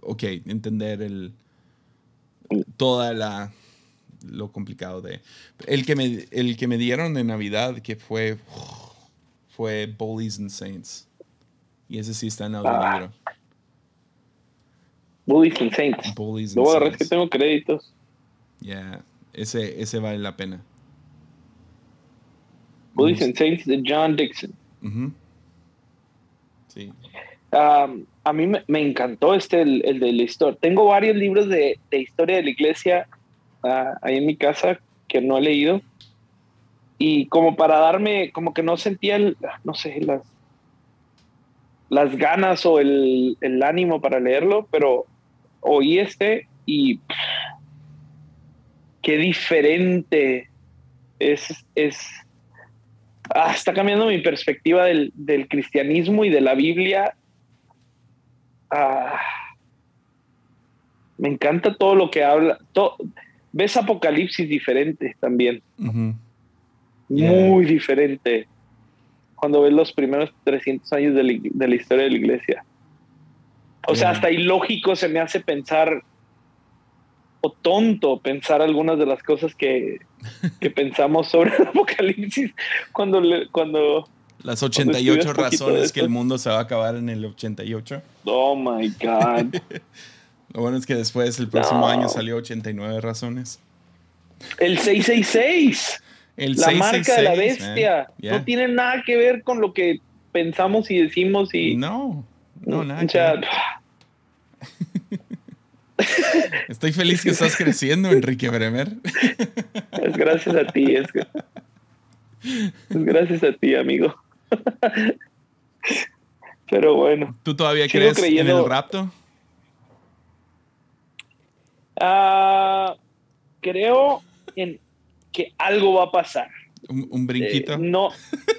ok, entender el, toda la lo complicado de... El que me, el que me dieron de Navidad, que fue, fue Bullies and Saints. Y ese sí está en ah. libro. Bullies and Saints. Bullies and Saints. que tengo créditos. Yeah, ese, ese vale la pena. Bullies and Saints de John Dixon. Sí. Um, a mí me, me, encantó este, el, el, de la historia. Tengo varios libros de, de historia de la iglesia ahí en mi casa que no he leído. Y como para darme, como que no sentía, el, no sé, las, las ganas o el, el ánimo para leerlo, pero oí este y qué diferente es, es ah, está cambiando mi perspectiva del, del, cristianismo y de la Biblia. Ah, me encanta todo lo que habla. Todo, ves Apocalipsis diferente también. Muy diferente. Cuando ves los primeros 300 años de la, historia de la iglesia. O sea, hasta ilógico se me hace pensar, o tonto pensar algunas de las cosas que, pensamos sobre el Apocalipsis cuando... cuando las 88 razones que el mundo se va a acabar en el 88. Oh my God. Lo bueno es que después, el próximo año, salió 89 razones. El 666. El la marca de la bestia. No tiene nada que ver con lo que pensamos y decimos y... No, no, nada. Estoy feliz que estás creciendo, Enrique Bremer. Es gracias a ti, es, es gracias a ti, amigo. Pero bueno. ¿Tú todavía crees en el rapto? Ah, creo en que algo va a pasar. Un, un brinquito. Eh, no.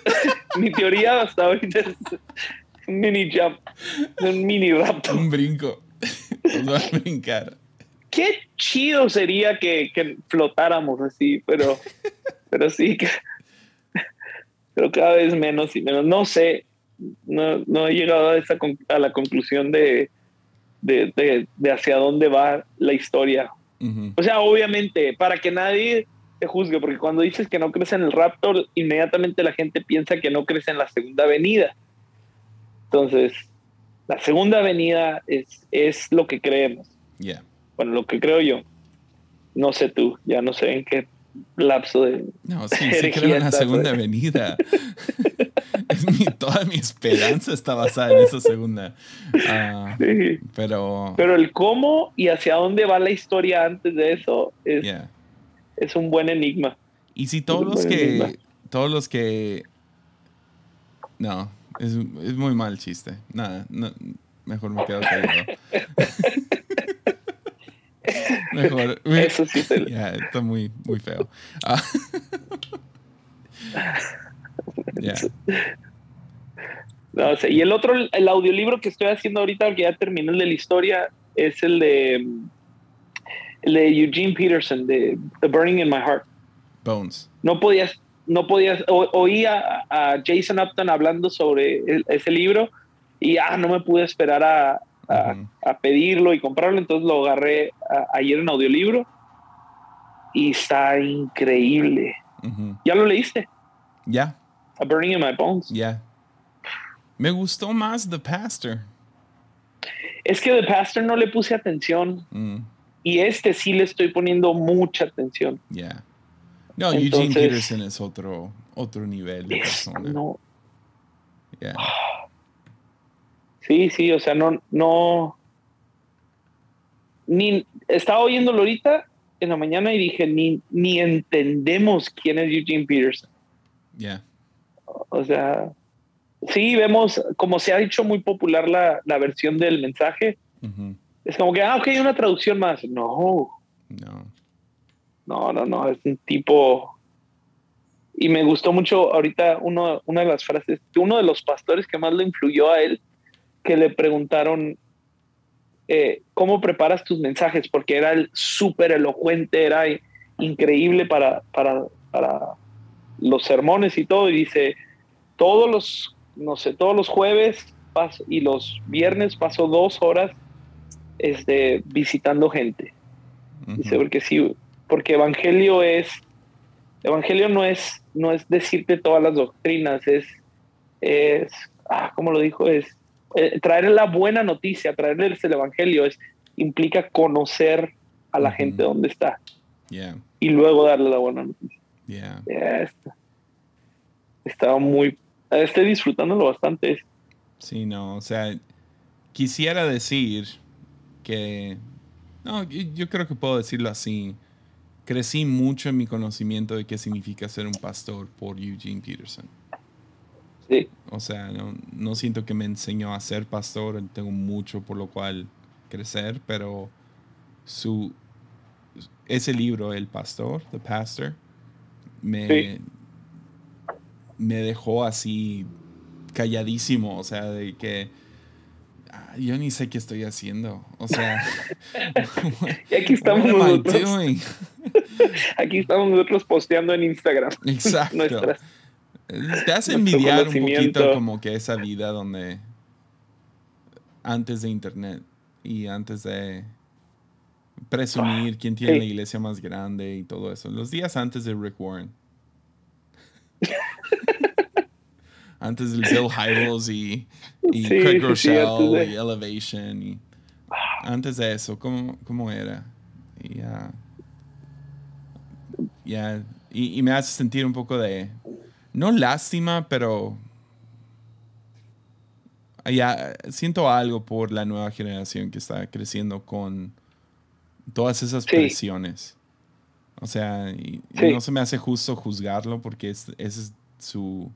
Mi teoría hasta ahorita es un mini jump. Un mini raptor. Un brinco. Va a brincar. Qué chido sería que, que flotáramos así, pero, pero sí que. Pero cada vez menos y menos. No sé. No, no he llegado a, esa, a la conclusión de, de, de- de hacia dónde va la historia. Ujú. O sea, obviamente, para que nadie te juzgue, porque cuando dices que no crees en el Raptor, inmediatamente la gente piensa que no crees en la segunda avenida. Entonces, la segunda avenida es, es lo que creemos. Yeah. Bueno, lo que creo yo. No sé tú, ya no sé en qué lapso de... No, sí, sí creo en la está, segunda avenida. Es mi- toda mi esperanza está basada en esa segunda. Ah, Sí. pero, Pero el cómo y hacia dónde va la historia antes de eso es, yeah. Es un buen enigma. Y si todos los que, todos los que, no, es, es muy mal chiste. Nada, no, mejor me quedo callado. mejor. Eso sí te- Ya, está muy, muy feo. Ah. No sé. Y el otro, el audiolibro que estoy haciendo ahorita, que ya terminé el de la historia, es el de, el de Eugene Peterson, de The Burning in My Heart. Bones. No podías, no podías, o- oí a, Jason Upton hablando sobre el- ese libro y ah, no me pude esperar a, a- pedirlo y comprarlo, entonces lo agarré a- ayer en audiolibro y está increíble. ¿Ya lo leíste? Ya, A Burning in My Bones. ya. Me gustó más The Pastor. Es que The Pastor no le puse atención Mm, y este sí le estoy poniendo mucha atención. ya. No, Eugene Peterson es otro, otro nivel de persona. no, sí, sí, o sea, no, no, ni estaba oyéndolo ahorita en la mañana y dije, ni, ni entendemos quién es Eugene Peterson. Ya. O sea, sí, vemos, como se ha hecho muy popular la, la versión del mensaje, Ujú. Es como que, ah, ok, una traducción más. No, No. no, no, no, es un tipo... Y me gustó mucho ahorita uno, una de las frases, de uno de los pastores que más le influyó a él, que le preguntaron, eh, ¿cómo preparas tus mensajes? Porque era el súper elocuente, era increíble para, para, para los sermones y todo. Y dice, todos los, no sé, todos los jueves paso, y los viernes paso dos horas este, visitando gente. Dice, porque sí, porque evangelio es, evangelio no es, no es decirte todas las doctrinas, es, es, ah, ¿cómo lo dijo? Es eh, traer la buena noticia, traerles el evangelio, es, implica conocer a la gente donde está Yeah. y luego darle la buena noticia. Yeah. Está. Estaba muy, estoy disfrutándolo bastante. Sí, no, o sea, quisiera decir que, no, yo, creo que puedo decirlo así. Crecí mucho en mi conocimiento de qué significa ser un pastor por Eugene Peterson. Sí, O sea, no, no siento que me enseñó a ser pastor, tengo mucho por lo cual crecer, pero su ese libro, El Pastor, The Pastor, me, Sí. me dejó así calladísimo, o sea, de que yo ni sé qué estoy haciendo, o sea, y aquí estamos nosotros, aquí estamos nosotros posteando en Instagram Exacto. nuestras Te hace envidiar un poquito como que esa vida donde antes de internet y antes de presumir quién tiene sí. la iglesia más grande y todo eso. Los días antes de Rick Warren. Antes del Bill Hybels y, y Sí, Craig sí, sí, Rochelle antes de- y Elevation. Y antes de eso, ¿cómo, cómo era? Y, ah, ya, y, y me hace sentir un poco de, no lástima, pero ya siento algo por la nueva generación que está creciendo con todas esas Sí. presiones. O sea, y, Sí. no se me hace justo juzgarlo porque es, ese es su...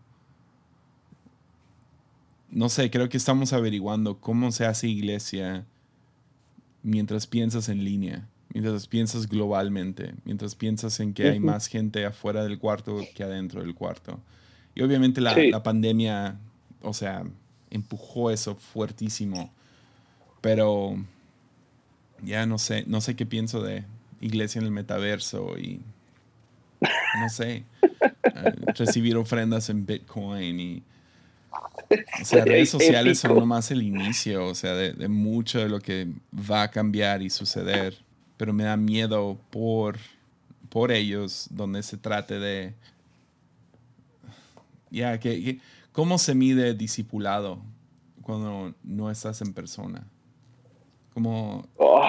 No sé, creo que estamos averiguando cómo se hace iglesia mientras piensas en línea. mientras piensas globalmente, mientras piensas en que hay más gente afuera del cuarto que adentro del cuarto. Y obviamente la, la pandemia, o sea, empujó eso fuertísimo. Pero ya no sé, no sé qué pienso de iglesia en el metaverso y no sé, eh, recibir ofrendas en Bitcoin y o sea, redes sociales son nomás el inicio, o sea, de, mucho de lo que va a cambiar y suceder, pero me da miedo por, por ellos, donde se trate de, ya, que, ¿cómo se mide discipulado cuando no estás en persona? Como, oh.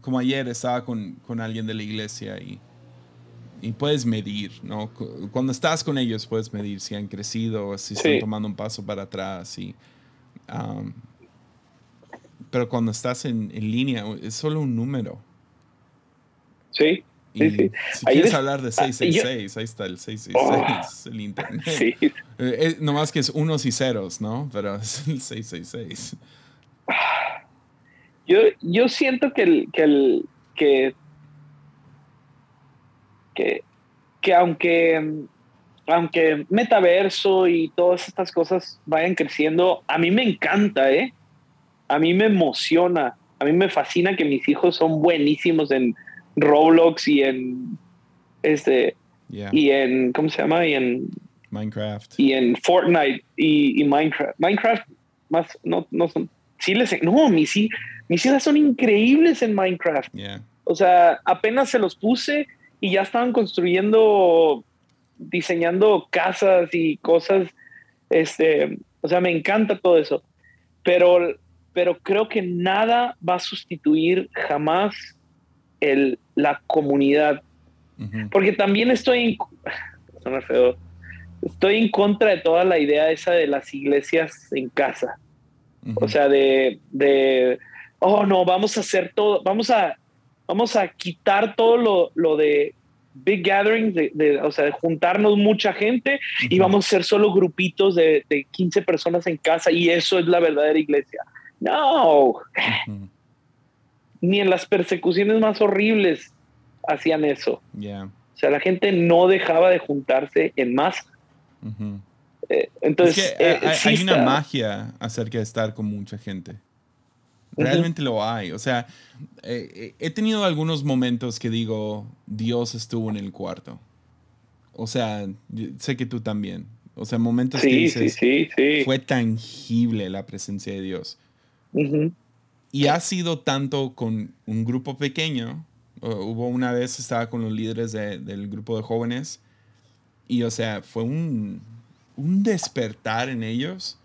como ayer estaba con, con alguien de la iglesia y y puedes medir, ¿no? Cuando estás con ellos puedes medir si han crecido, si están tomando un paso para atrás. Y, pero cuando estás en, en, línea es solo un número. Sí. sí, sí. Si quieres hablar de 666, ah, ahí está el 666, el internet. Sí. Eh, eh, nomás que es unos y ceros, ¿no? Pero es el 666. Yo, yo siento que, el, que, el, que que, que aunque, aunque metaverso y todas estas cosas vayan creciendo, a mí me encanta, ¿eh? A mí me emociona, a mí me fascina que mis hijos son buenísimos en Roblox y en este y en ¿cómo se llama? y en Minecraft y en Fortnite y, Minecraft. Minecraft más no no son sí les no mis mis hijas son increíbles en Minecraft. O sea, apenas se los puse y ya estaban construyendo, diseñando casas y cosas. Este, o sea, me encanta todo eso. Pero, pero creo que nada va a sustituir jamás el, la comunidad. Porque también estoy en, feo, estoy en contra de toda la idea esa de las iglesias en casa. O sea, de, de, oh no, vamos a hacer todo, vamos a vamos a quitar todo lo, lo de big gatherings, de, o sea, de juntarnos mucha gente y vamos a ser solo grupitos de, de, 15 personas en casa y eso es la verdadera iglesia. No, ni en las persecuciones más horribles hacían eso. O sea, la gente no dejaba de juntarse en masa. Eh, entonces, eh, hay, una magia acerca de estar con mucha gente. Realmente lo hay. O sea, eh, eh, he tenido algunos momentos que digo, Dios estuvo en el cuarto. O sea, sé que tú también. O sea, momentos que dices, fue tangible la presencia de Dios. Y ha sido tanto con un grupo pequeño. hubo una vez, estaba con los líderes del grupo de jóvenes. Y, o sea, fue un, un despertar en ellos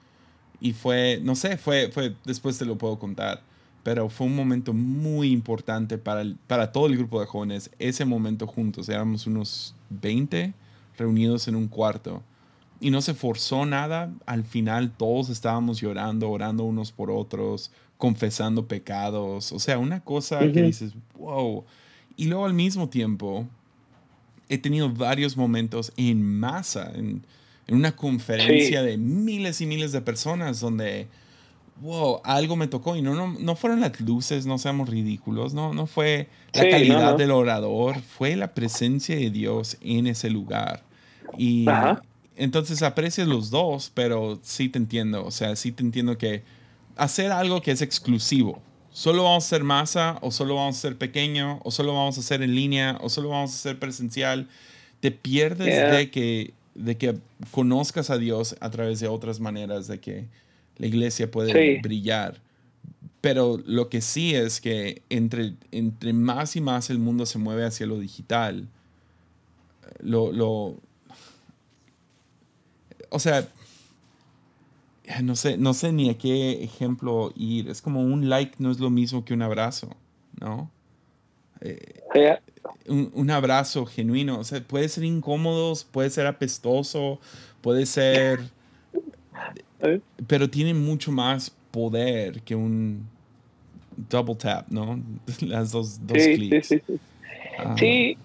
y fue, no sé, fue, fue, después te lo puedo contar, pero fue un momento muy importante para, para todo el grupo de jóvenes, ese momento juntos, éramos unos 20 reunidos en un cuarto y no se forzó nada, al final todos estábamos llorando, orando unos por otros, confesando pecados, o sea, una cosa que dices, wow, y luego al mismo tiempo he tenido varios momentos en masa, en, en una conferencia de miles y miles de personas donde, wow, algo me tocó. Y no, no, no fueron las luces, no seamos ridículos, no, no fue la calidad del orador, fue la presencia de Dios en ese lugar. Y entonces aprecias los dos, pero sí te entiendo, o sea, sí te entiendo que hacer algo que es exclusivo, solo vamos a hacer masa o solo vamos a ser pequeño o solo vamos a hacer en línea o solo vamos a hacer presencial, te pierdes de que de que conozcas a Dios a través de otras maneras, de que la iglesia puede brillar. Pero lo que sí es que entre, entre más y más el mundo se mueve hacia lo digital, lo, lo o sea, no sé, no sé ni a qué ejemplo ir. Es como un like no es lo mismo que un abrazo, ¿no? Eh, un, abrazo genuino. O sea, puede ser incómodo, puede ser apestoso, puede ser... Pero tiene mucho más poder que un double tap, ¿no? Las dos, dos sí, clics. Sí, sí, ah. sí,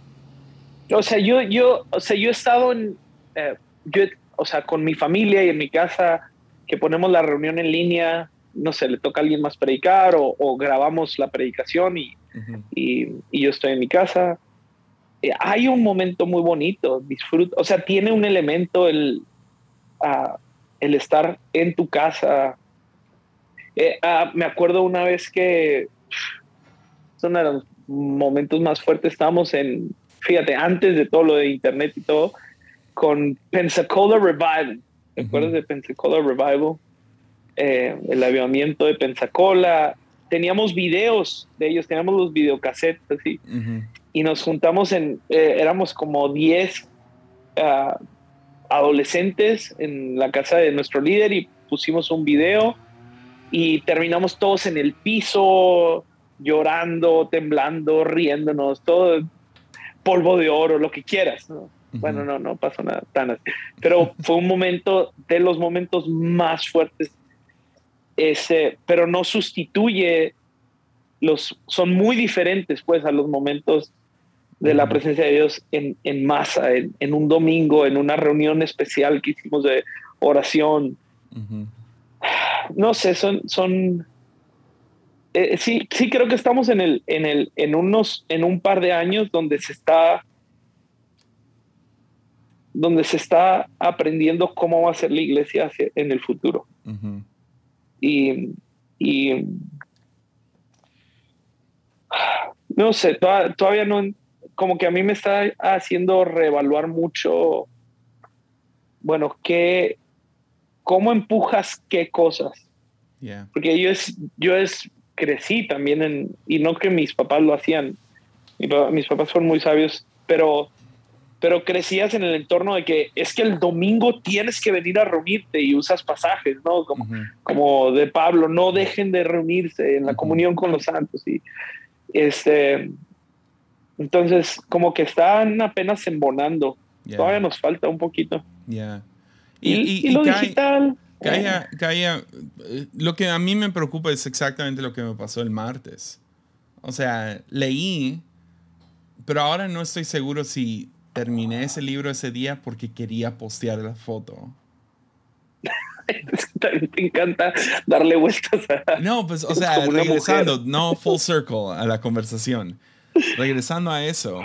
O sea, yo, yo, o sea, yo he estado en... Eh, yo, o sea, con mi familia y en mi casa, que ponemos la reunión en línea, no sé, le toca a alguien más predicar o, o grabamos la predicación y y, y, yo estoy en mi casa. Eh, hay un momento muy bonito, disfruto, o sea, tiene un elemento el, uh, el estar en tu casa. Eh, uh, me acuerdo una vez que son de los momentos más fuertes, estábamos en, fíjate, antes de todo lo de internet y todo, con Pensacola Revival. ¿Te acuerdas de Pensacola Revival? Eh, el avivamiento de Pensacola. Teníamos videos de ellos, teníamos los videocassettes así. Y nos juntamos en, eh, éramos como 10 ah, adolescentes en la casa de nuestro líder y pusimos un video y terminamos todos en el piso, llorando, temblando, riéndonos, todo polvo de oro, lo que quieras. Bueno, no, no pasó nada tan así. Pero fue un momento de los momentos más fuertes. Ese, pero no sustituye los, son muy diferentes pues a los momentos de la presencia de Dios en, en masa, en, un domingo, en una reunión especial que hicimos de oración. No sé, son, son eh, sí, sí creo que estamos en el, en el, en unos, en un par de años donde se está donde se está aprendiendo cómo va a ser la iglesia en el futuro. Y, y, no sé, todavía no, como que a mí me está haciendo reevaluar mucho, bueno, qué, cómo empujas qué cosas. Porque yo es, yo es, crecí también en, y no que mis papás lo hacían, mis papás fueron muy sabios, pero pero crecías en el entorno de que es que el domingo tienes que venir a reunirte y usas pasajes, ¿no? Como, como de Pablo, no dejen de reunirse en la comunión con los santos. Y este, entonces, como que están apenas embonando. Todavía nos falta un poquito. ya Y, lo digital. Calla, calla, eh, lo que a mí me preocupa es exactamente lo que me pasó el martes. O sea, leí, pero ahora no estoy seguro si terminé ese libro ese día porque quería postear la foto. Te encanta darle vueltas a... No, pues, o sea, regresando, no full circle a la conversación. Regresando a eso,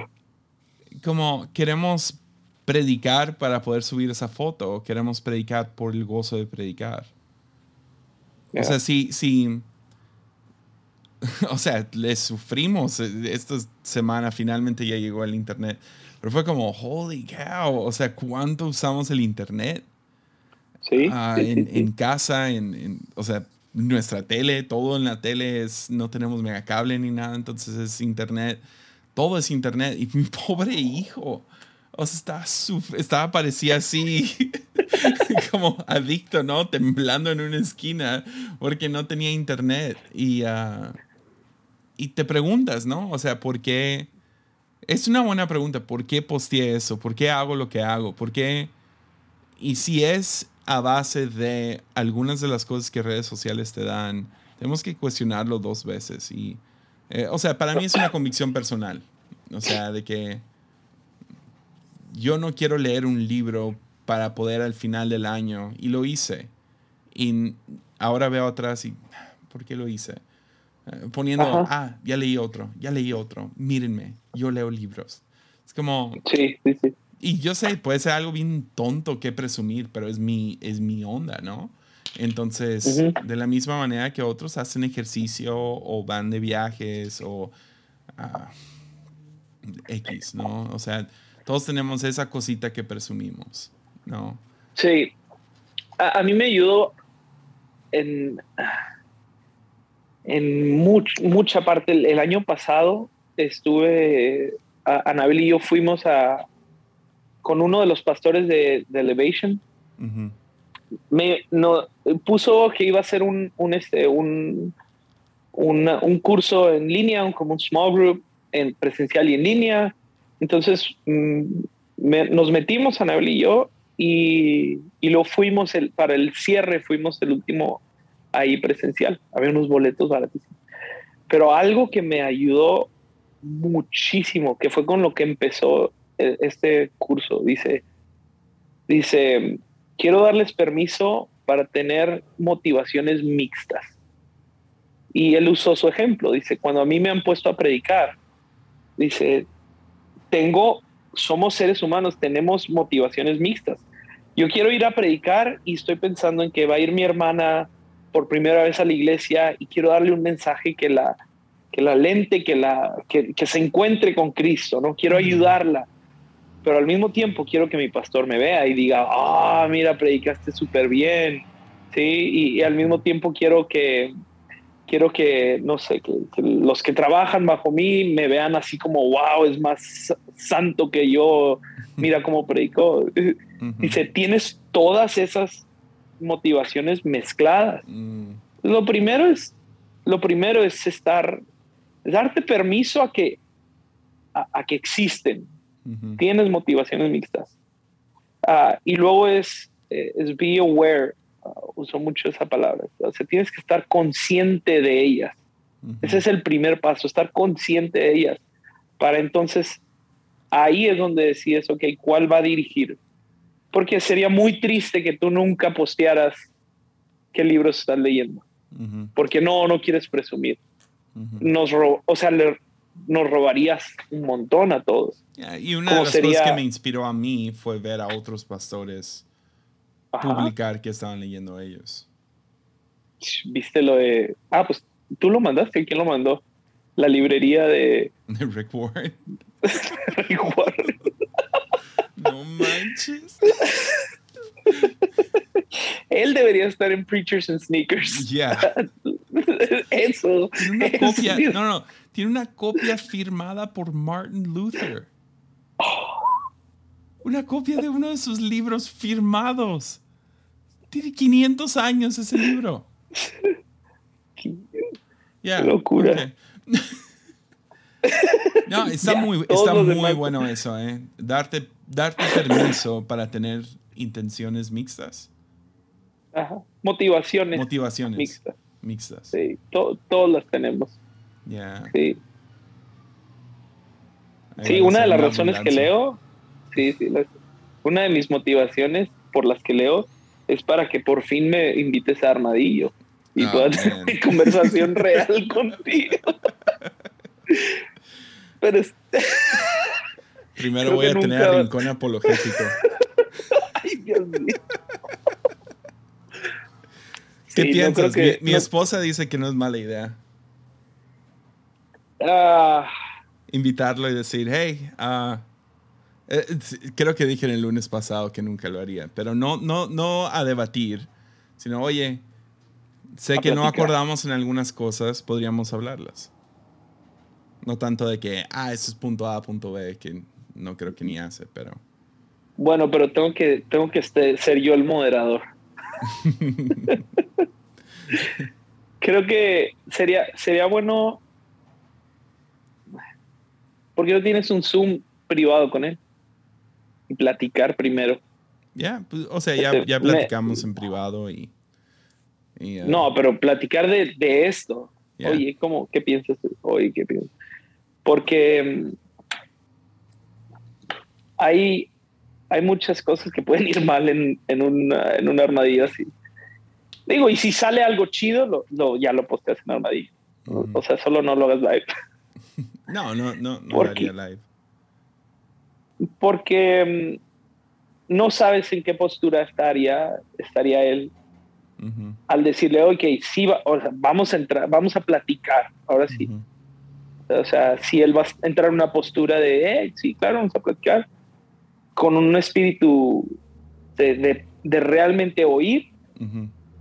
como queremos predicar para poder subir esa foto o queremos predicar por el gozo de predicar. O sea, si, si, o sea, le sufrimos esta semana, finalmente ya llegó el internet pero fue como, holy cow, o sea, ¿cuánto usamos el Internet? Sí. Ah, en, casa, en, o sea, nuestra tele, todo en la tele es, no tenemos megacable ni nada, entonces es Internet, todo es Internet. Y mi pobre hijo, o sea, estaba, estaba parecía así, como adicto, ¿no? Temblando en una esquina porque no tenía Internet. Y, uh, y te preguntas, ¿no? O sea, ¿por qué? Es una buena pregunta. ¿Por qué posteé eso? ¿Por qué hago lo que hago? ¿Por qué? Y si es a base de algunas de las cosas que redes sociales te dan, tenemos que cuestionarlo dos veces. Y, eh, o sea, para mí es una convicción personal. O sea, de que yo no quiero leer un libro para poder al final del año. Y lo hice. Y ahora veo atrás y, ¿por qué lo hice? Eh, poniendo, ah, ya leí otro, ya leí otro, mírenme, yo leo libros. Es como... Sí, sí, sí. Y yo sé, puede ser algo bien tonto que presumir, pero es mi, es mi onda, ¿no? Entonces, de la misma manera que otros hacen ejercicio o van de viajes o ah, X, ¿no? O sea, todos tenemos esa cosita que presumimos, ¿no? Sí. A, a mí me ayudó en en mucha parte. El, año pasado estuve, Anabel y yo fuimos a, con uno de los pastores de, Elevation. Me no, puso que iba a ser un, un, este, un, un, curso en línea, como un small group en presencial y en línea. Entonces mm, nos metimos, Anabel y yo, y, y lo fuimos el, para el cierre, fuimos el último ahí presencial. Había unos boletos baratísimos. Pero algo que me ayudó muchísimo, que fue con lo que empezó e, este curso, dice, dice, quiero darles permiso para tener motivaciones mixtas. Y él usó su ejemplo. Dice, cuando a mí me han puesto a predicar, dice, tengo, somos seres humanos, tenemos motivaciones mixtas. Yo quiero ir a predicar y estoy pensando en que va a ir mi hermana por primera vez a la iglesia y quiero darle un mensaje que la, que la lente, que, la, que, que se encuentre con Cristo, ¿no? Quiero ayudarla pero al mismo tiempo quiero que mi pastor me vea y diga, ah, mira, predicaste súper bien, ¿sí? Y, al mismo tiempo quiero que, quiero que, no sé, que, los que trabajan bajo mí me vean así como, wow, es más santo que yo, mira cómo predicó. Dice, tienes todas esas motivaciones mezcladas. Mm. Lo primero es, lo primero es estar, darte permiso a que, a que existen, Tienes motivaciones mixtas. Ah, y luego es, eh, es be aware. Uh, uso mucho esa palabra. O sea, tienes que estar consciente de ellas. Ese es el primer paso, estar consciente de ellas. Para entonces, ahí es donde decides, ok, ¿cuál va a dirigir? Porque sería muy triste que tú nunca postearas qué libros estás leyendo. Porque no, no quieres presumir. Nos o sea, le, nos robarías un montón a todos. y una de las cosas que me inspiró a mí fue ver a otros pastores publicar que estaban leyendo ellos. ¿Viste lo de... Ah, pues tú lo mandaste, ¿quién lo mandó? La librería de... De Rick Warren. Rick Warren. No manches. Él debería estar en Preachers and Sneakers. Ya. Eso. Tiene una copia, no, no, tiene una copia firmada por Martin Luther. Una copia de uno de sus libros firmados. Tiene 500 años ese libro. Qué locura. No, está muy, está muy bueno eso, ¿eh? Darte, darte permiso para tener intenciones mixtas. Ajá. Motivaciones. Motivaciones. Mixtas. Mixtas. Sí, todos las tenemos. Ya. Sí. sí, una de las razones que leo, sí, sí, una de mis motivaciones por las que leo es para que por fin me invites a Armadillo y ah, pueda tener una conversación real contigo. Pero Primero voy a tener a rincón apologético. Ay, Dios mío. ¿Qué piensas? mi, esposa dice que no es mala idea. Ah. Invitarlo y decir, hey, uh, creo que dije en el lunes pasado que nunca lo haría, pero no, no, no a debatir, sino, oye, sé que no acordamos en algunas cosas, podríamos hablarlas. No tanto de que, ah, eso es punto A, punto B, que no creo que ni hace, pero... Bueno, pero tengo que, tengo que este, ser yo el moderador. Creo que sería, sería bueno. ¿Por qué no tienes un Zoom privado con él? Y platicar primero. Ya, pues, o sea, ya, ya platicamos en privado y. Uh, no, pero platicar de, de esto. Oye, ¿cómo, ¿qué piensas? Oye, ¿qué piensas? Porque hay, hay muchas cosas que pueden ir mal en, en, una, en una armadilla así. Digo, y si sale algo chido, lo, ya lo posteas en armadillo. O sea, solo no lo hagas live. No, no, no, no lo haría live. Porque mm, no sabes en qué postura estaría, estaría él al decirle, ok, sí, vamos a entrar, vamos a platicar, ahora sí. O sea, si él va a entrar en una postura de, eh, sí, claro, vamos a platicar, con un espíritu de, realmente oír,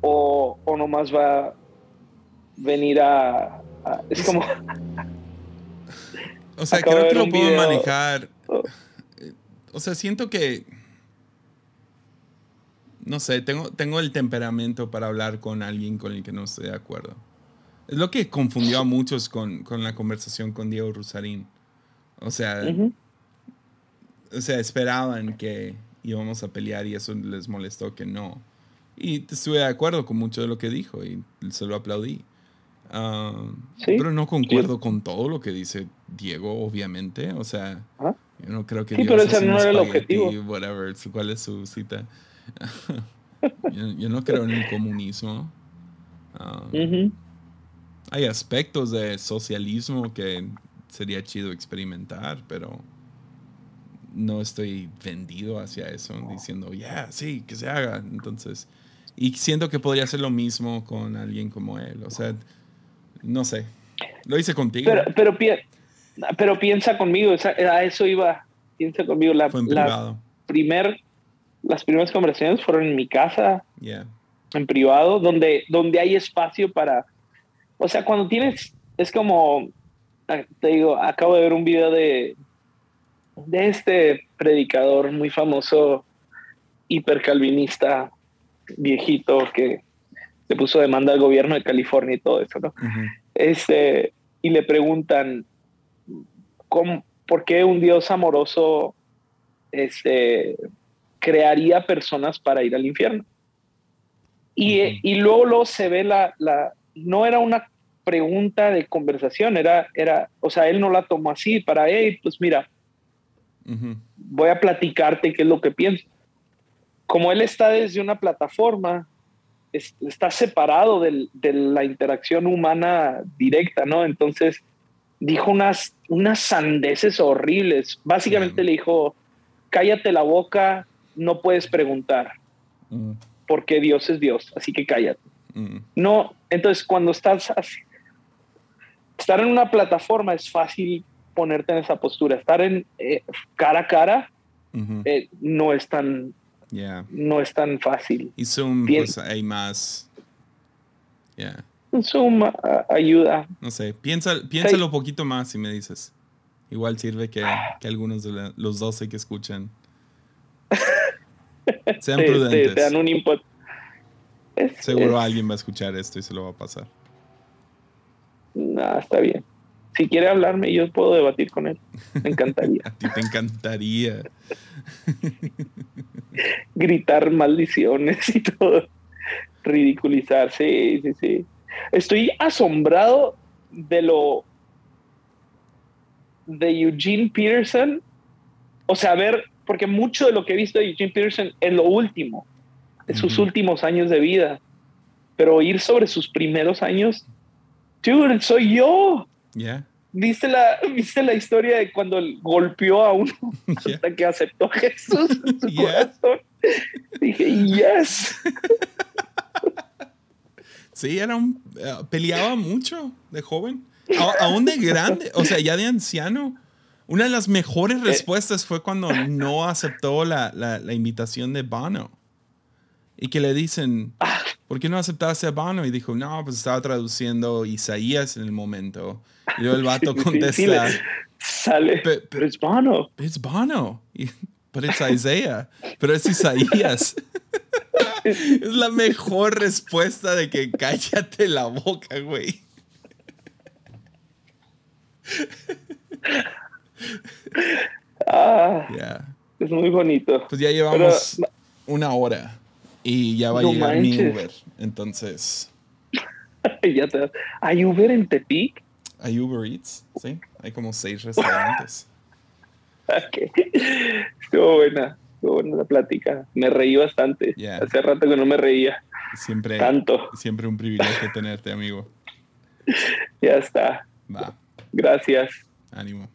o, o nomás va a venir a, es como... o sea, creo que lo puedo manejar. Oh. O sea, siento que... No sé, tengo, tengo el temperamento para hablar con alguien con el que no estoy de acuerdo. Es lo que confundió a muchos con, con la conversación con Diego Rusarín. O sea, o sea, esperaban que íbamos a pelear y eso les molestó que no. Y estuve de acuerdo con mucho de lo que dijo y se lo aplaudí. Ah, pero no concuerdo con todo lo que dice Diego, obviamente. O sea, yo no creo que sí, pero ese no era el objetivo. Whatever, ¿cuál es su cita? yo, no creo en el comunismo. Ah, hay aspectos de socialismo que sería chido experimentar, pero no estoy vendido hacia eso, diciendo, ya, sí, que se haga. Entonces, y siento que podría ser lo mismo con alguien como él. O sea, no sé. Lo hice contigo. Pero, pero, pero piensa conmigo, a eso iba. Piensa conmigo. La, primer, las primeras conversaciones fueron en mi casa, en privado, donde, donde hay espacio para. O sea, cuando tienes. Es como. Ah, te digo, acabo de ver un video de, de este predicador muy famoso, hipercalvinista, viejito, que le puso demanda al gobierno de California y todo eso, ¿no? este, y le preguntan, ¿cómo, ¿por qué un Dios amoroso este, crearía personas para ir al infierno? Y, y luego, luego se ve la, la, no era una pregunta de conversación, era, era, o sea, él no la tomó así para, hey, pues mira, voy a platicarte qué es lo que pienso. Como él está desde una plataforma, está separado de la interacción humana directa, ¿no? Entonces dijo unas, unas sandeces horribles. Básicamente le dijo, cállate la boca, no puedes preguntar, porque Dios es Dios, así que cállate. No, entonces cuando estás así, estar en una plataforma es fácil ponerte en esa postura. Estar en eh, cara a cara eh, no es tan no es tan fácil. Y Zoom pues hay más. Yeah. Zoom ayuda. No sé, piensa, piénsalo un poquito más si me dices. Igual sirve que, que algunos de los 12 que escuchan sean prudentes. Te, dan un input. Seguro alguien va a escuchar esto y se lo va a pasar. No, está bien si quiere hablarme, yo puedo debatir con él. Me encantaría. A ti te encantaría. Gritar maldiciones y todo. Ridiculizar, sí, sí, sí. Estoy asombrado de lo de Eugene Peterson. O sea, a ver, porque mucho de lo que he visto de Eugene Peterson es lo último, de sus últimos años de vida. Pero oír sobre sus primeros años, dude, soy yo. ¿Viste la, ¿Viste la historia de cuando golpeó a uno hasta que aceptó a Jesús en su corazón? Dije, yes. Sí, era un, eh, peleaba mucho de joven, aún de grande, o sea, ya de anciano. Una de las mejores eh. respuestas fue cuando no aceptó la, la, la invitación de Bono. Y que le dicen, ah. ¿por qué no aceptaste a Bono? Y dijo, no, pues estaba traduciendo Isaías en el momento. Y luego el vato contesta, sale, pero es Bono. Es Bono. Pero es Isaiah. Pero es Isaías. es la mejor respuesta de que cállate la boca, güey. Ah, Es muy bonito. Pues ya llevamos una hora. Y ya va a llegar mi Uber. Entonces. ya te... ¿Hay Uber en Tepic? Hay Uber Eats, sí. Hay como seis restaurantes. okay. Estuvo buena. Estuvo buena la plática. Me reí bastante. Hace rato que no me reía. Siempre, Tanto. Siempre un privilegio tenerte, amigo. Ya está. Va. Gracias. Ánimo.